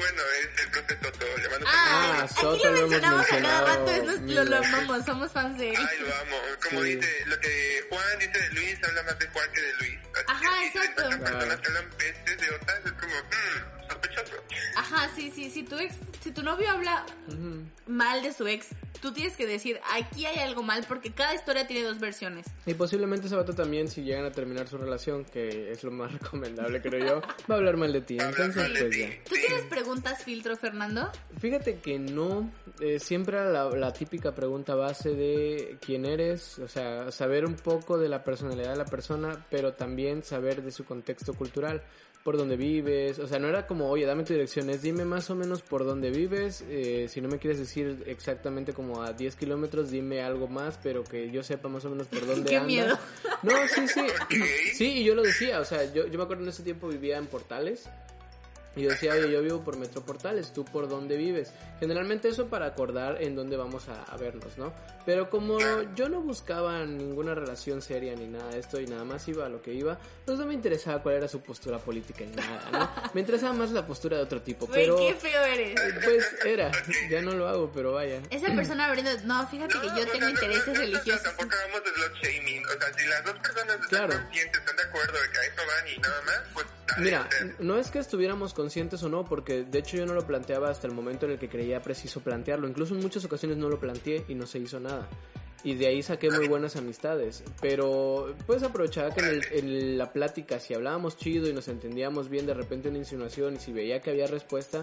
bueno, es el profe Toto, llamando Ah, Ah, aquí Soto lo mencionamos a cada rato, es lo, amamos, somos fans de él. Ay, lo amo. Como Sí. dice, lo que Juan dice de Luis, habla más de Juan que de Luis. Así Ajá, que si exacto. encuentran personas que hablan pestes de otras, es como, mmm, sospechoso. Ajá, sí, sí, si tu ex, si tu novio habla Ujú. mal de su ex, tú tienes que decir, aquí hay algo mal porque cada historia tiene dos versiones. Y posiblemente ese vato también, si llegan a terminar su relación, que es lo más *laughs* recomendable, creo yo, va a hablar mal de ti. Entonces, pues ya. ¿Tú tienes preguntas filtro, Fernando? Fíjate que no, eh, siempre la, la típica pregunta base de quién eres, o sea, saber un poco de la personalidad de la persona, pero también saber de su contexto cultural, por dónde vives, o sea, no era como, oye, dame tu dirección, es dime más o menos por dónde vives, eh, si no me quieres decir exactamente como a 10 kilómetros, dime algo más, pero que yo sepa más o menos por dónde Qué andas. miedo. No, sí, sí, *laughs* sí, y yo lo decía, o sea, yo, yo me acuerdo en ese tiempo vivía en Portales, y yo decía, oye, yo vivo por Metro Portales, ¿tú por dónde vives? Generalmente eso para acordar en dónde vamos a, a vernos, ¿no? Pero como yo no buscaba ninguna relación seria ni nada de esto y nada más iba a lo que iba, pues no me interesaba cuál era su postura política ni nada, ¿no? *laughs* Me interesaba más la postura de otro tipo, pero qué feo eres. pues era, ya no lo hago, pero vaya. Esa persona abriendo, no, fíjate que yo o tengo no- intereses no- no- religiosos. Tampoco hagamos slut shaming. O sea, si las dos personas Claro. están conscientes, están de acuerdo de que a eso van y nada más, pues dale, Mira, no es que estuviéramos conscientes o no, porque de hecho yo no lo planteaba hasta el momento en el que creía preciso plantearlo. Incluso en muchas ocasiones no lo planteé y no se hizo nada. Y de ahí saqué muy buenas amistades. Pero pues aprovechaba que en, en la plática, si hablábamos chido y nos entendíamos bien, de repente una insinuación y si veía que había respuesta,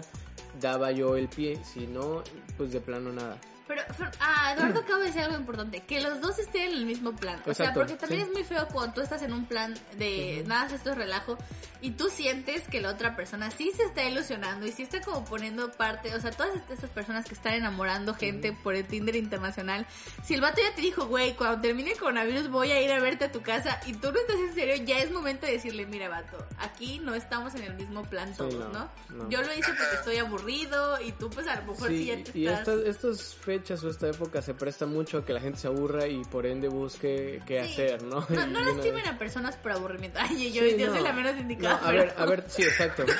daba yo el pie. Si no, pues de plano nada. Pero, ah, Eduardo acaba de decir algo importante, que los dos estén en el mismo plan. O sea, porque también sí. es muy feo cuando tú estás en un plan de nada, esto es relajo, y tú sientes que la otra persona sí se está ilusionando y sí está como poniendo parte, o sea, todas estas personas que están enamorando gente por el Tinder internacional, si el vato ya te dijo, güey, cuando termine el coronavirus voy a ir a verte a tu casa y tú no estás en serio, ya es momento de decirle, mira, vato, aquí no estamos en el mismo plan todos, no, ¿no? no. Yo lo hice porque estoy aburrido y tú pues a lo mejor sí, Sí, ya te y estás... estas, fechas o esta época se presta mucho a que la gente se aburra y por ende busque qué Sí. hacer, ¿no? No, no *laughs* lastimen a personas por aburrimiento. Ay, yo, Sí, yo no. soy la menos No, indicada. a pero- ver, a ver, sí, exacto. *laughs*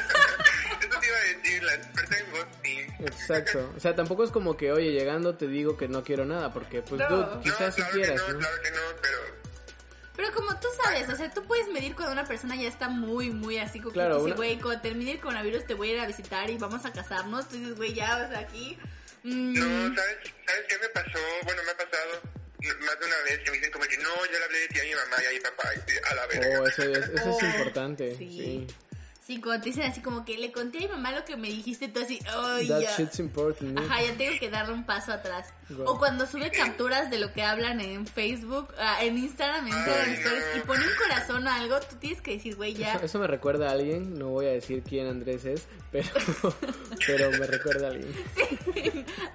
Eso te iba a decir, la experta en ghosting. Exacto. O sea, tampoco es como que, oye, llegando te digo que no quiero nada, porque pues No. dude, No, quizás si claro quieras, que no, ¿no? claro que no, pero... Pero como tú sabes, o sea, tú puedes medir cuando una persona ya está muy, muy así como Claro, que una- dice, güey, cuando termine el coronavirus te voy a ir a visitar y vamos a casarnos. Tú dices, güey, ya, o sea, aquí... mm, No, ¿sabes, ¿sabes qué me pasó? Bueno, me ha pasado más de una vez que me dicen como que no, yo le hablé de ti a mi mamá y a mi papá y a la verga. Oh, eso es, eso es Oh, importante. *laughs* sí. Sí. Sí, cuando te dicen así como que le conté a mi mamá lo que me dijiste, tú así, ay, That ya. shit's important. Ajá, ya tengo que darle un paso atrás. Wow. O cuando sube capturas de lo que hablan en Facebook, ah, en Instagram, en Instagram Stories, y pone un corazón o algo, tú tienes que decir, güey, ya. Eso, eso me recuerda a alguien, no voy a decir quién Andrés es, pero, *laughs* pero me recuerda a alguien.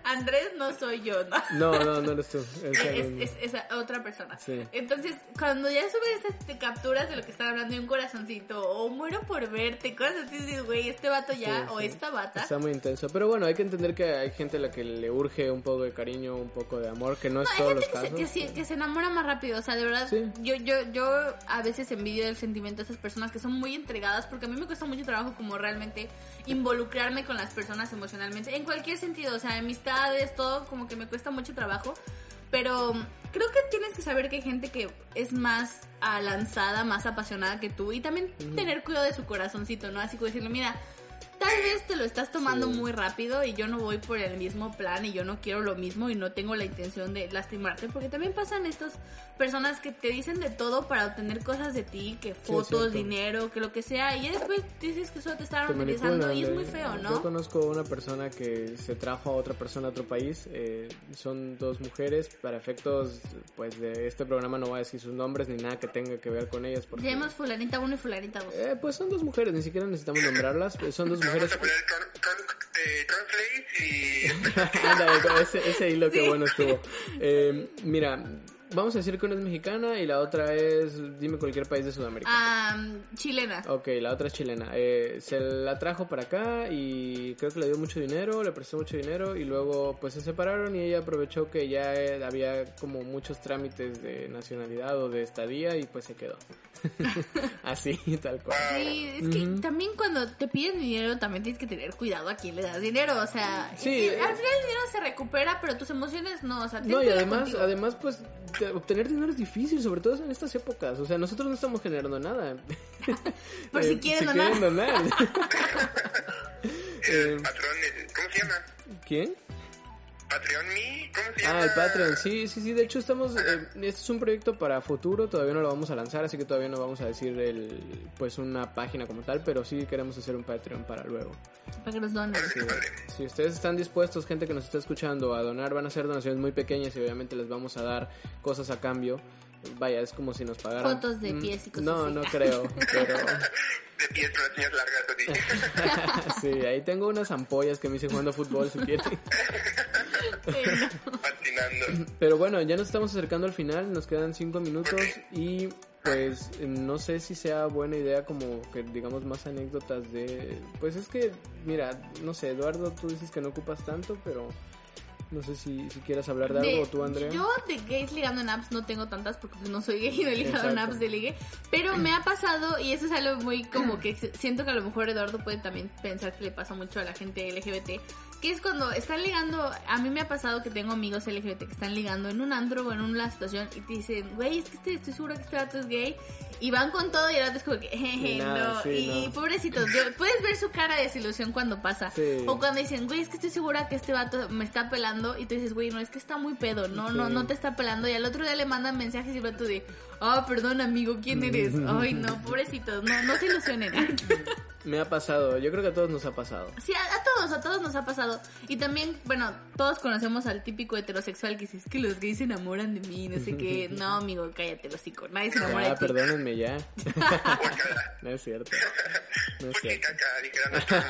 Andrés no soy yo, ¿no? No, no, no eres tú. *laughs* Es Es, alguien. es, es otra persona. Sí. Entonces, cuando ya suben esas este, capturas de lo que están hablando y un corazoncito, o muero por verte, cosas así, dices, güey, este vato ya, Sí, o esta bata. Está muy intenso. Pero bueno, hay que entender que hay gente a la que le urge un poco de cariño, un poco de amor, que no es No, todos gente los que casos. que, se, que se enamora más rápido, o sea, de verdad, Sí. yo, yo, yo a veces envidio el sentimiento de esas personas que son muy entregadas, porque a mí me cuesta mucho trabajo como realmente involucrarme con las personas emocionalmente, en cualquier sentido, o sea, amistades, todo, como que me cuesta mucho trabajo. pero creo que tienes que saber que hay gente que es más lanzada, más apasionada que tú y también tener cuidado de su corazoncito, ¿no? Así como decirle, mira, tal vez te lo estás tomando Sí. muy rápido y yo no voy por el mismo plan y yo no quiero lo mismo y no tengo la intención de lastimarte porque también pasan estas personas que te dicen de todo para obtener cosas de ti, que fotos, dinero, que lo que sea y después dices que solo te estaban utilizando y es eh. muy feo, Yo ¿no? conozco una persona que se trajo a otra persona a otro país. eh, son dos mujeres. Para efectos pues de este programa no voy a decir sus nombres ni nada que tenga que ver con ellas. Porque, Llamemos fulanita 1 y fulanita 2. eh, pues son dos mujeres, ni siquiera necesitamos nombrarlas. eh, Son dos Vamos mujeres. a poner *laughs* con, con, eh, translate y... Ándale, ese, ese hilo que bueno estuvo. Eh, mira, vamos a decir que una es mexicana y la otra es, dime cualquier país de Sudamérica. Ah, chilena. Ok, la otra es chilena. Eh, se la trajo para acá y creo que le dio mucho dinero, le prestó mucho dinero y luego pues se separaron y ella aprovechó que ya eh, había como muchos trámites de nacionalidad o de estadía y pues se quedó. *laughs* Así, tal cual. Sí, es que también cuando te piden dinero también tienes que tener cuidado a quién le das dinero, o sea, Sí, es que al eh. final el dinero se recupera, pero tus emociones no, o sea, No, y cuidado además, contigo. además pues te- obtener dinero es difícil, sobre todo en estas épocas. O sea, nosotros no estamos generando nada. *laughs* Por si quieren donar. quieren donar. *laughs* Eh, eh, ¿cómo se llama? ¿Quién? Patreon Me, ¿cómo se llama? Ah, el Patreon, sí, sí, sí. De hecho, estamos. eh, este es un proyecto para futuro. Todavía no lo vamos a lanzar, así que todavía no vamos a decir el, pues una página como tal. Pero sí queremos hacer un Patreon para luego. Para que nos donen. Sí. Si ustedes están dispuestos, gente que nos está escuchando, a donar, van a ser donaciones muy pequeñas y obviamente les vamos a dar cosas a cambio. Vaya, es como si nos pagaran. Fotos de Mm, pies y cosas No, así. no creo, pero *laughs* De pies uñas largas, *laughs* sí, ahí tengo unas ampollas que me hice jugando fútbol si quieren. Patinando. Pero bueno, ya nos estamos acercando al final, nos quedan cinco minutos y pues no sé si sea buena idea como que digamos más anécdotas de... Pues es que, mira, no sé, Eduardo, tú dices que no ocupas tanto, pero no sé si, si quieras hablar de, de- algo tú, Andrea. Yo de gays ligando en apps no tengo tantas porque pues, no soy gay y no he ligado en apps de ligue. Pero me ha pasado, y eso es algo muy como que siento que a lo mejor Eduardo puede también pensar que le pasa mucho a la gente LGBT. Que es cuando están ligando, a mí me ha pasado que tengo amigos LGBT que están ligando en un andro o en una situación y te dicen, güey, es que este- estoy segura que este vato es gay. Y van con todo y el otro es como que, jeje, no. sí, y no. pobrecitos, yo- puedes ver su cara de desilusión cuando pasa. Sí. O cuando dicen, güey, es que estoy segura que este vato me está pelando. Y tú dices, güey, no, es que está muy pedo. No, no, Sí. no te está pelando. Y al otro día le mandan mensajes y el vato de, ah, perdón, amigo, ¿quién eres? *laughs* Ay, no, pobrecitos, no, no se ilusionen. *laughs* Me ha pasado, yo creo que a todos nos ha pasado. Sí, a, a todos, a todos nos ha pasado. Y también, bueno, todos conocemos al típico heterosexual que dice, es que los gays se enamoran de mí, no sé qué. *laughs* No, amigo, cállate, los hocico. Nadie se enamora Ya, de ti. perdónenme ya. *laughs* no es cierto. No es cierto. *laughs*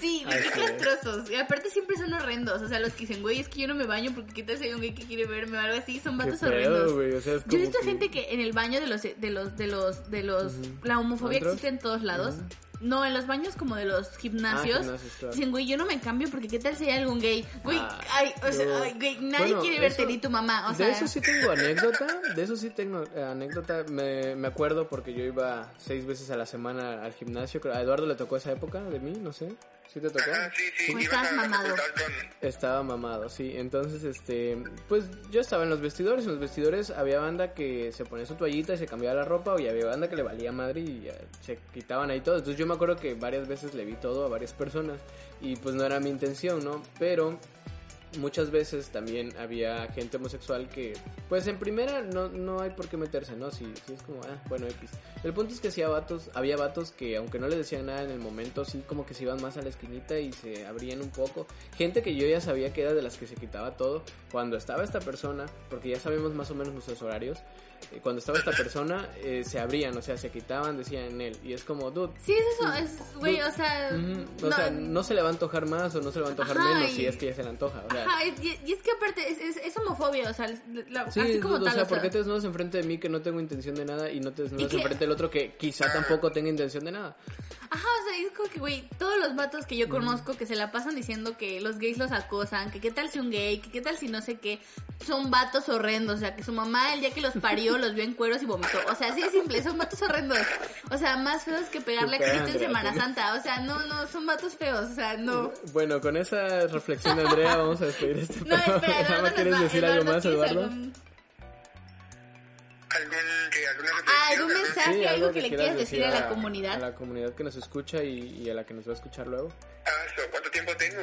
Sí, Así qué castrosos. Y aparte siempre son horrendos. O sea, los que dicen, güey, es que yo no me baño porque qué tal si hay un gay que quiere verme o algo así, son Qué vatos pedo, horrendos. güey, o sea, es Yo he visto que- gente que en el baño de los de los de los de los la homofobia ¿Antros? existe en todos lados. No, en los baños como de los gimnasios. Ah, gimnasios, claro. Dicen, güey, yo no me cambio porque qué tal si hay algún gay. Güey, Ah, ay, o sea, ay, güey, nadie Bueno, quiere verte eso- ni tu mamá, o sea, de eso sí tengo anécdota, de eso sí tengo eh, anécdota, me, me acuerdo porque yo iba seis veces a la semana al gimnasio, a Eduardo le tocó esa época de mí, no sé, ¿sí te tocó? Ajá, sí, sí, ¿O ibas estás a la mamado? con... Estaba mamado, sí, entonces este, pues yo estaba en los vestidores, en los vestidores había banda que se ponía su toallita y se cambiaba la ropa y había banda que le valía madre y se quitaban ahí todo, entonces yo me acuerdo que varias veces le vi todo a varias personas y pues no era mi intención, ¿no? Pero muchas veces también había gente homosexual que, pues en primera no, no hay por qué meterse, ¿no? Si, si es como, ah, bueno, X. El punto es que sí había vatos, había que aunque no le decían nada en el momento, sí como que se iban más a la esquinita y se abrían un poco. Gente que yo ya sabía que era de las que se quitaba todo. Cuando estaba esta persona, porque ya sabemos más o menos nuestros horarios, cuando estaba esta persona eh, se abrían, o sea, se quitaban, decían en él. Y es como, dude. Sí, es eso, es, güey, o sea, ujú, o sea, no se le va a antojar más o no se le va a antojar Ajá, menos y- si es que ya se le antoja. O sea, Ajá, y, y es que aparte es, es, es homofobia, o sea, la- Sí, así como o tal. sea, o sea, ¿por qué te desnudas enfrente de mí que no tengo intención de nada y no te desnudas enfrente del otro que quizá tampoco tenga intención de nada? Ajá, o sea, es como que, güey, todos los vatos que yo conozco que se la pasan diciendo que los gays los acosan, que qué tal si un gay, que qué tal si no sé qué, son vatos horrendos, o sea, que su mamá el día que los parió los vio en cueros y vomitó. O sea, así de simple, son vatos horrendos. O sea, más feos que pegarle a Cristo en Semana. Santa. O sea, no, no, son vatos feos, o sea, no. Bueno, con esa reflexión, Andrea, vamos a despedir este No, espera. Eduardo ¿Quieres va- decir algo más, ¿quieres Eduardo? algún- ¿Algún, que, alguna Ah, algún ¿Algún- mensaje, algo que le quieras decir a la comunidad. A la comunidad que nos escucha y, y a la que nos va a escuchar luego. Ah, ¿Cuánto tiempo tengo?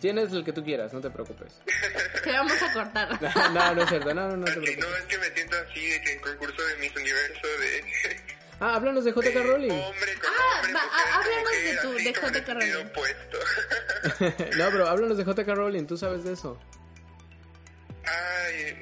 Tienes el que tú quieras, no te preocupes. *laughs* Te vamos a cortar. *laughs* no, no es cierto, no, no, no te *laughs* preocupes. no, es que me siento así de que en concurso de Miss Universo de... Ah, háblanos de JK Rowling. Hombre con Ah, hombre, va, háblanos mujer, de tu- de JK el Rowling. opuesto. No, pero háblanos de JK Rowling, tú sabes de eso. Ay,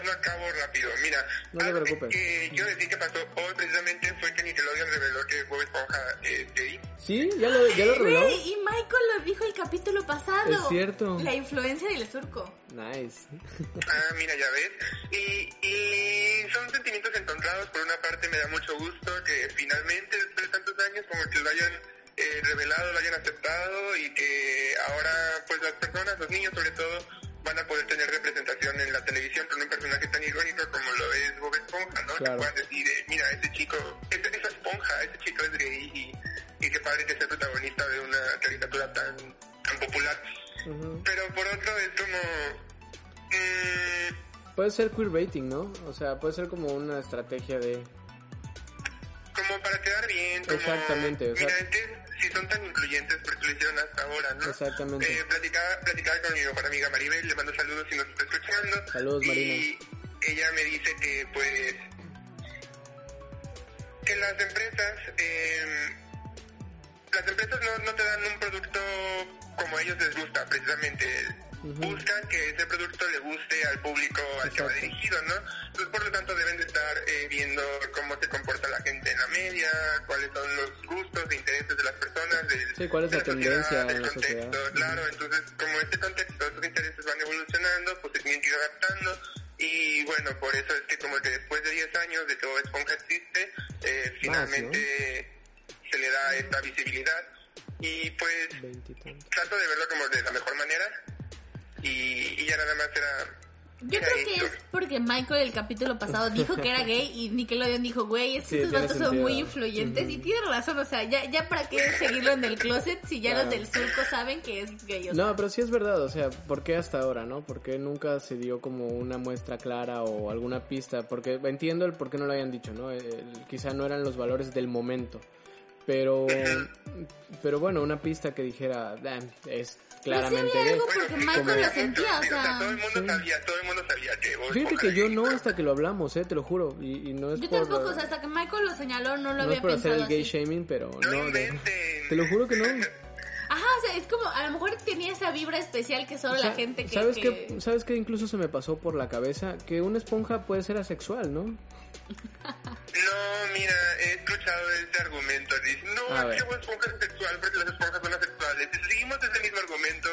no, no acabo rápido. Mira, No te preocupes. que yo decir que pasó hoy precisamente fue que Nickelodeon reveló que Bob Esponja es gay. ¿Sí? ¿Ya lo, ya lo reveló? Y Michael lo dijo el capítulo pasado. Es cierto. La influencia del surco. Nice. *laughs* Ah, mira, ya ves. Y, y son sentimientos encontrados. Por una parte me da mucho gusto que finalmente, después de tantos años, como que lo hayan eh, revelado, lo hayan aceptado y que ahora, pues las personas, los niños sobre todo, van a poder tener representación en la televisión con un personaje tan irónico como lo es Bob Esponja, ¿no? Claro. Que puedan decir, eh, mira, ese chico, esa, esa esponja, ese chico es gay y, y qué padre que sea protagonista de una caricatura tan, tan popular. Pero por otro es como... mm, Puede ser queerbaiting, ¿no? O sea, puede ser como una estrategia de... como para quedar bien, como... Exactamente, o sea- Mira, es que si son tan incluyentes, porque lo hicieron hasta ahora, ¿no? Exactamente. Eh, platicaba, platicaba con mi mejor amiga Maribel, le mando saludos si nos está escuchando. Saludos, y Marina. ella me dice que, pues... Que las empresas... eh, las empresas no, no te dan un producto como a ellos les gusta, precisamente. Ujú. Buscan que ese producto le guste al público al que va Exacto. dirigido, ¿no? Entonces, por lo tanto, deben de estar eh, viendo cómo se comporta la gente en la media, cuáles son los gustos e intereses de las personas, del, Sí, cuál es de la sociedad, tendencia del en la contexto. sociedad. Claro, entonces, como este contexto, estos intereses van evolucionando, pues se tienen que ir adaptando. Y bueno, por eso es que como que después de 10 años de que Bob Esponja existe, eh, finalmente se le da esta visibilidad. Y pues trato de verlo como de la mejor manera. Y, y ya nada más era... Yo era creo que es porque Michael el capítulo pasado dijo que era gay y Nickelodeon dijo, güey, es que Sí, estos vatos son sentido. muy influyentes y tiene razón, o sea, ya, ya para qué seguirlo en el closet si ya Claro. los del surco saben que es gay. O sea, No, pero sí es verdad, o sea, ¿por qué hasta ahora, no? ¿Por qué nunca se dio como una muestra clara o alguna pista? Porque entiendo el por qué no lo hayan dicho, ¿no? El- quizá no eran los valores del momento, pero, pero bueno, una pista que dijera, "Ah, es claramente había gay. algo porque sí, Michael como lo sentía, o sí, sea, todo el mundo sí. sabía, todo el mundo sabía que Bob Fíjate que yo no hasta que lo hablamos, eh, te lo juro, y, y no es Yo por... tampoco, o sea, hasta que Michael lo señaló no lo no había es por hacer pensado el gay así. shaming, pero No no, de- te lo juro que no. Ajá, o sea, es como, a lo mejor tenía esa vibra especial que solo O sea, la gente que... ¿sabes que- qué? ¿Sabes qué? Incluso se me pasó por la cabeza que una esponja puede ser asexual, ¿no? No, mira, he escuchado ese argumento. Dicen, no, A es que Esponja es sexual porque las esponjas son asexuales. Si seguimos ese mismo argumento,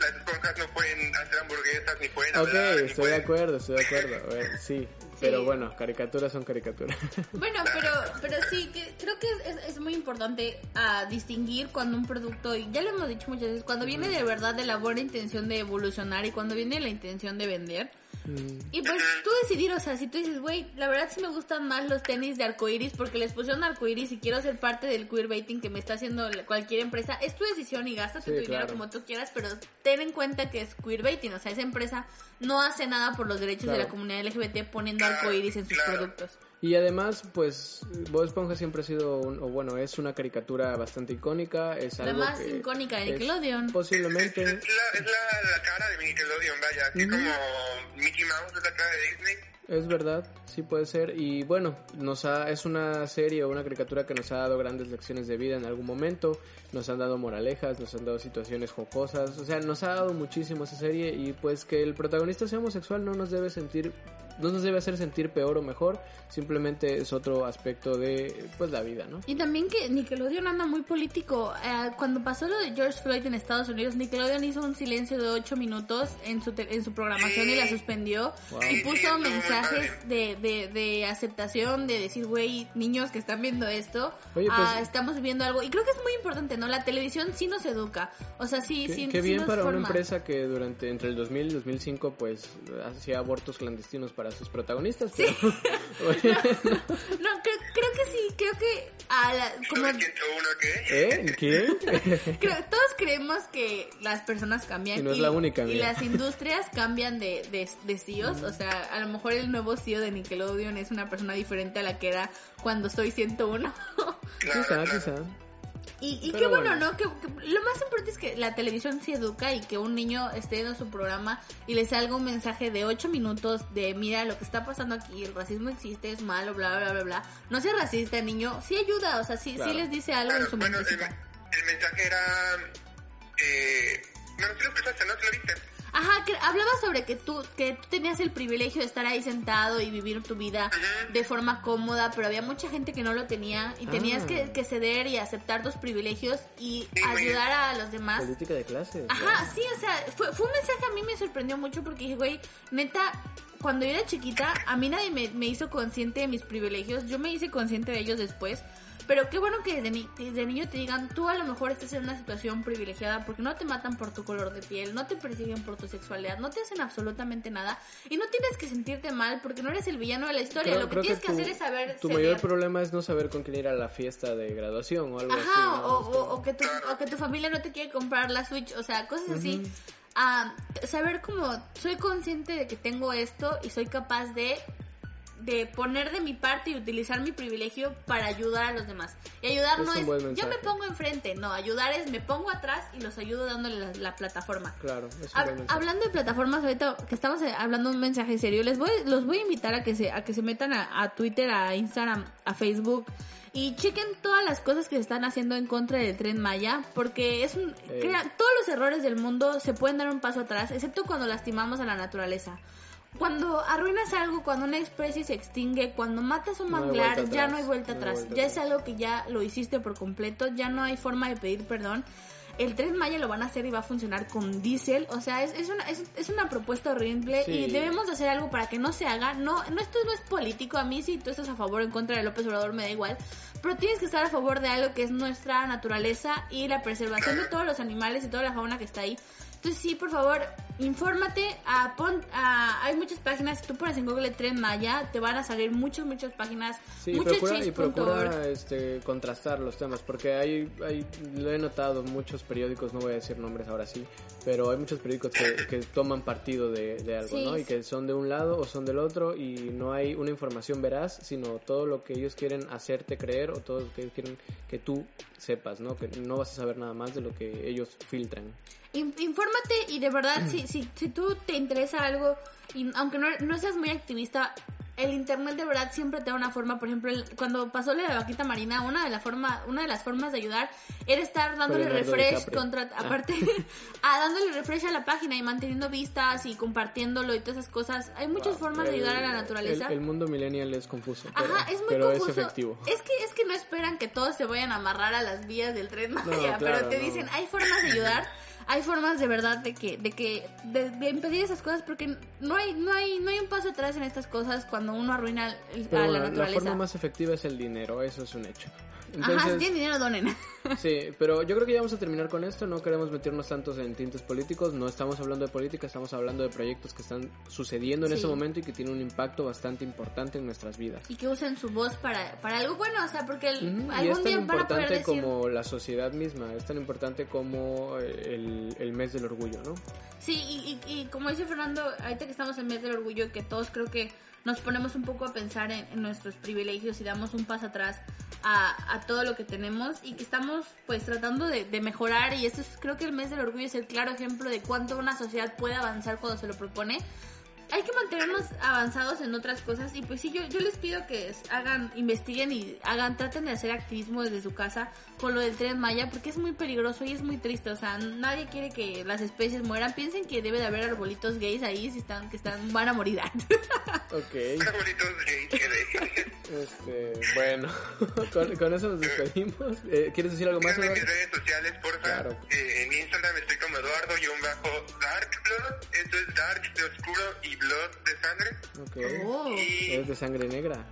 las esponjas no pueden hacer hamburguesas, ni pueden Ok, hablar, estoy de pueden... acuerdo, estoy de acuerdo. A ver, sí, *laughs* pero bueno, caricaturas son caricaturas. *laughs* Bueno, pero, pero sí, que creo que es, es muy importante a distinguir cuando un producto, y ya lo hemos dicho muchas veces, cuando viene de verdad de la buena intención de evolucionar y cuando viene la intención de vender. Mm, Y pues tú decidir, o sea, si tú dices, güey, la verdad sí me gustan más los tenis de arcoiris porque les pusieron arcoiris y quiero ser parte del queerbaiting que me está haciendo cualquier empresa, es tu decisión y gastas Sí, tu dinero claro. como tú quieras, pero ten en cuenta que es queerbaiting, o sea, esa empresa no hace nada por los derechos de la comunidad LGBT poniendo arcoiris en sus Claro. productos. Y además, pues, Bob Esponja siempre ha sido, un- o bueno, es una caricatura bastante icónica, es La algo más que icónica de Nickelodeon. Posiblemente, Es, la, es la, la cara de Nickelodeon, vaya. Así como Mickey Mouse es la cara de Disney. es verdad, sí puede ser. Y bueno, nos ha, es una serie o una caricatura que nos ha dado grandes lecciones de vida en algún momento, nos han dado moralejas, nos han dado situaciones jocosas, o sea, nos ha dado muchísimo esa serie y pues que el protagonista sea homosexual no nos debe sentir no nos debe hacer sentir peor o mejor, simplemente es otro aspecto de pues la vida, ¿no? Y también que Nickelodeon anda muy político. Eh, cuando pasó lo de George Floyd en Estados Unidos, Nickelodeon hizo un silencio de 8 minutos en su, te- en su programación y la suspendió. Wow. Y puso mensajes de, de, de aceptación, de decir, güey, niños que están viendo esto, Oye, pues- ah, estamos viviendo algo. Y creo que es muy importante, ¿no? La televisión sí nos educa. O sea, sí, Qué, sí, qué sí bien nos para una forma. empresa que durante entre el 2000 y 2005 pues hacía abortos clandestinos para sus protagonistas. pero- *laughs* No, creo, creo que sí, creo que a la- como. ¿Eh? ¿Quién? *laughs* Creo- todos creemos que las personas cambian Y no es la única, y las industrias cambian de, de, de CEOs, o sea, a lo mejor el nuevo CEO de Nickelodeon es una persona diferente a la que era cuando soy 101. Quizá, quizá. Y y qué bueno, bueno. ¿no? Que, que lo más importante es que la televisión se educa y que un niño esté en su programa y le salga un mensaje de 8 minutos de mira lo que está pasando aquí, el racismo existe, es malo, bla, bla, bla, bla. No sea racista, niño. Sí ayuda, o sea, sí, Claro. sí les dice algo en Claro, su bueno, el, mensaje era... Eh, bueno, sí lo escuchaste, ¿no? ¿Sí lo viste? Ajá, que hablaba sobre que tú, que tú tenías el privilegio de estar ahí sentado y vivir tu vida de forma cómoda, pero había mucha gente que no lo tenía y Ah. tenías que, que ceder y aceptar tus privilegios y Sí, ayudar a los demás. Política de clase. Ajá, sí, o sea, fue, fue un mensaje a mí me sorprendió mucho porque dije, güey, neta, cuando yo era chiquita, a mí nadie me, me hizo consciente de mis privilegios, yo me hice consciente de ellos después, pero qué bueno que desde, ni- desde niño te digan, tú a lo mejor estás en una situación privilegiada porque no te matan por tu color de piel, no te persiguen por tu sexualidad, no te hacen absolutamente nada y no tienes que sentirte mal porque no eres el villano de la historia, Creo- lo que tienes que, tu- hacer es saber Tu mayor problema es no saber con quién ir a la fiesta de graduación o algo así. Ajá, ¿no? o, o- o que tu, o que tu familia no te quiere comprar la Switch, o sea, cosas así. Ah, saber como, soy consciente de que tengo esto y soy capaz de, de poner de mi parte y utilizar mi privilegio para ayudar a los demás. Y ayudar Es no es, yo me pongo enfrente, no, ayudar es, me pongo atrás y los ayudo dándole la, la plataforma. Claro, es un Hab- buen mensaje. hablando de plataformas, ahorita que estamos eh, hablando de un mensaje serio, les voy, los voy a invitar a que se, a que se metan a, a Twitter, a Instagram, a Facebook y chequen todas las cosas que se están haciendo en contra del tren Maya, porque es un, crea- todos los errores del mundo se pueden dar un paso atrás, excepto cuando lastimamos a la naturaleza. Cuando arruinas algo, cuando una especie se extingue, cuando matas un No hay manglar, vuelta ya no hay vuelta no hay atrás. vuelta ya es atrás. algo que ya lo hiciste por completo, ya no hay forma de pedir perdón. El Tren Maya lo van a hacer y va a funcionar con diésel. O sea, es, es, una, es, es una propuesta horrible Sí. y debemos de hacer algo para que no se haga. No, no, esto no es político. A mí si tú estás a favor o en contra de López Obrador me da igual. Pero tienes que estar a favor de algo que es nuestra naturaleza y la preservación de todos los animales y toda la fauna que está ahí. Entonces sí, por favor, infórmate. ah, pon, ah, hay muchas páginas. Si tú pones en Google Tren Maya, te van a salir muchas, muchas páginas. Sí, procura, y procura este, contrastar los temas, porque hay, hay, lo he notado, muchos periódicos, no voy a decir nombres ahora sí, pero hay muchos periódicos que, que toman partido de, de algo, Sí, ¿no? Y que son de un lado o son del otro y no hay una información veraz, sino todo lo que ellos quieren hacerte creer o todo lo que ellos quieren que tú sepas, ¿no? Que no vas a saber nada más de lo que ellos filtran. In- Infórmate y de verdad, si, si, si tú te interesa algo, y aunque no, no seas muy activista, el internet de verdad siempre te da una forma. Por ejemplo, el- cuando pasó la vaquita marina, una de, la forma, una de las formas de ayudar era estar dándole refresh contra, Ah. aparte, *laughs* a dándole refresh a la página y manteniendo vistas y compartiéndolo y todas esas cosas. Hay muchas formas de El- ayudar a la naturaleza. El, el mundo millennial es confuso, pero, Ajá, es muy pero confuso. es efectivo. Es que, es que no esperan que todos se vayan a amarrar a las vías del tren *laughs* Maya, claro, pero te no. dicen, hay formas de ayudar, hay formas de verdad de que, de que, de, de impedir esas cosas, porque no hay, no hay, no hay un paso atrás en estas cosas cuando uno arruina el- a la la naturaleza. forma más efectiva es el dinero, eso es un hecho. Ajá, si tienen dinero, donen. *laughs* Sí, pero yo creo que ya vamos a terminar con esto. No queremos meternos tantos en tintes políticos. No estamos hablando de política, estamos hablando de proyectos que están sucediendo en Sí. ese momento y que tienen un impacto bastante importante en nuestras vidas. Y que usen su voz para, para algo bueno, o sea, porque el- Ujú, Y algún es tan día poder importante decir... como la sociedad misma, es tan importante como eh, el, el mes del orgullo, ¿no? Sí, y, y- y como dice Fernando, ahorita que estamos en mes del orgullo, que todos creo que nos ponemos un poco a pensar en, en nuestros privilegios y damos un paso atrás a, a todo lo que tenemos y que estamos pues tratando de, de mejorar y esto es, creo que el mes del orgullo es el claro ejemplo de cuánto una sociedad puede avanzar cuando se lo propone. Hay que mantenernos avanzados en otras cosas y pues sí, yo, yo les pido que hagan, investiguen y hagan, traten de hacer activismo desde su casa con lo del tren Maya porque es muy peligroso y es muy triste, o sea, nadie quiere que las especies mueran, piensen que debe de haber arbolitos gays ahí si están, que están, van a morir *laughs* Ok, Arbolitos gays este, bueno, *laughs* con, con eso nos despedimos. Eh, ¿Quieres decir algo más, en mis redes sociales, porfa. Claro. Eh, en Instagram estoy como Eduardo-Darkblood. Esto es Dark de oscuro y Blood de sangre. Ok, Oh. Y eres de sangre negra.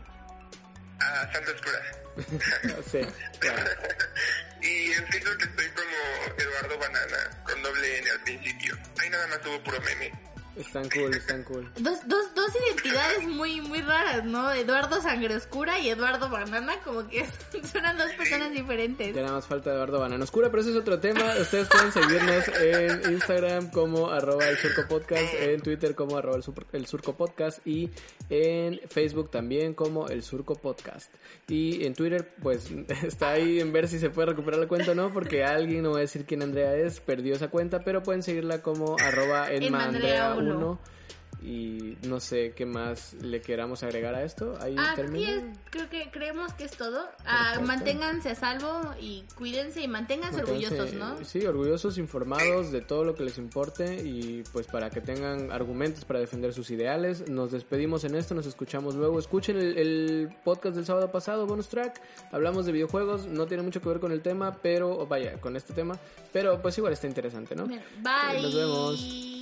ah, sangre oscura. *laughs* Sí, claro. *laughs* Y en Facebook estoy como Eduardo Banana, con doble N al principio. Ahí nada más tuvo puro meme. Están cool, están cool. Dos, dos, dos identidades muy, muy raras, ¿no? Eduardo Sangre Oscura y Eduardo Banana, como que *laughs* suenan dos personas diferentes. Ya nada más falta Eduardo Banana Oscura, pero ese es otro tema. Ustedes pueden seguirnos en Instagram como arroba el surco podcast, en Twitter como arroba el, Sur- el surco podcast y en Facebook también como el surco podcast. Y en Twitter pues *laughs* está ahí en ver si se puede recuperar la cuenta o no, porque alguien, no voy a decir quién Andrea es, perdió esa cuenta, pero pueden seguirla como arroba Enmaandrea uno. enmaandrea1 y no sé qué más le queramos agregar a esto. Ahí Ah, es- creo que creemos que es todo. Ah, manténganse a salvo y cuídense y manténganse Manténganse, orgullosos, ¿no? Sí, orgullosos, informados de todo lo que les importe y pues para que tengan argumentos para defender sus ideales. Nos despedimos en esto, nos escuchamos luego. Escuchen el, el podcast del sábado pasado, bonus track. Hablamos de videojuegos, no tiene mucho que ver con el tema, pero o vaya, con este tema, pero pues igual está interesante, ¿no? Bye. Nos vemos.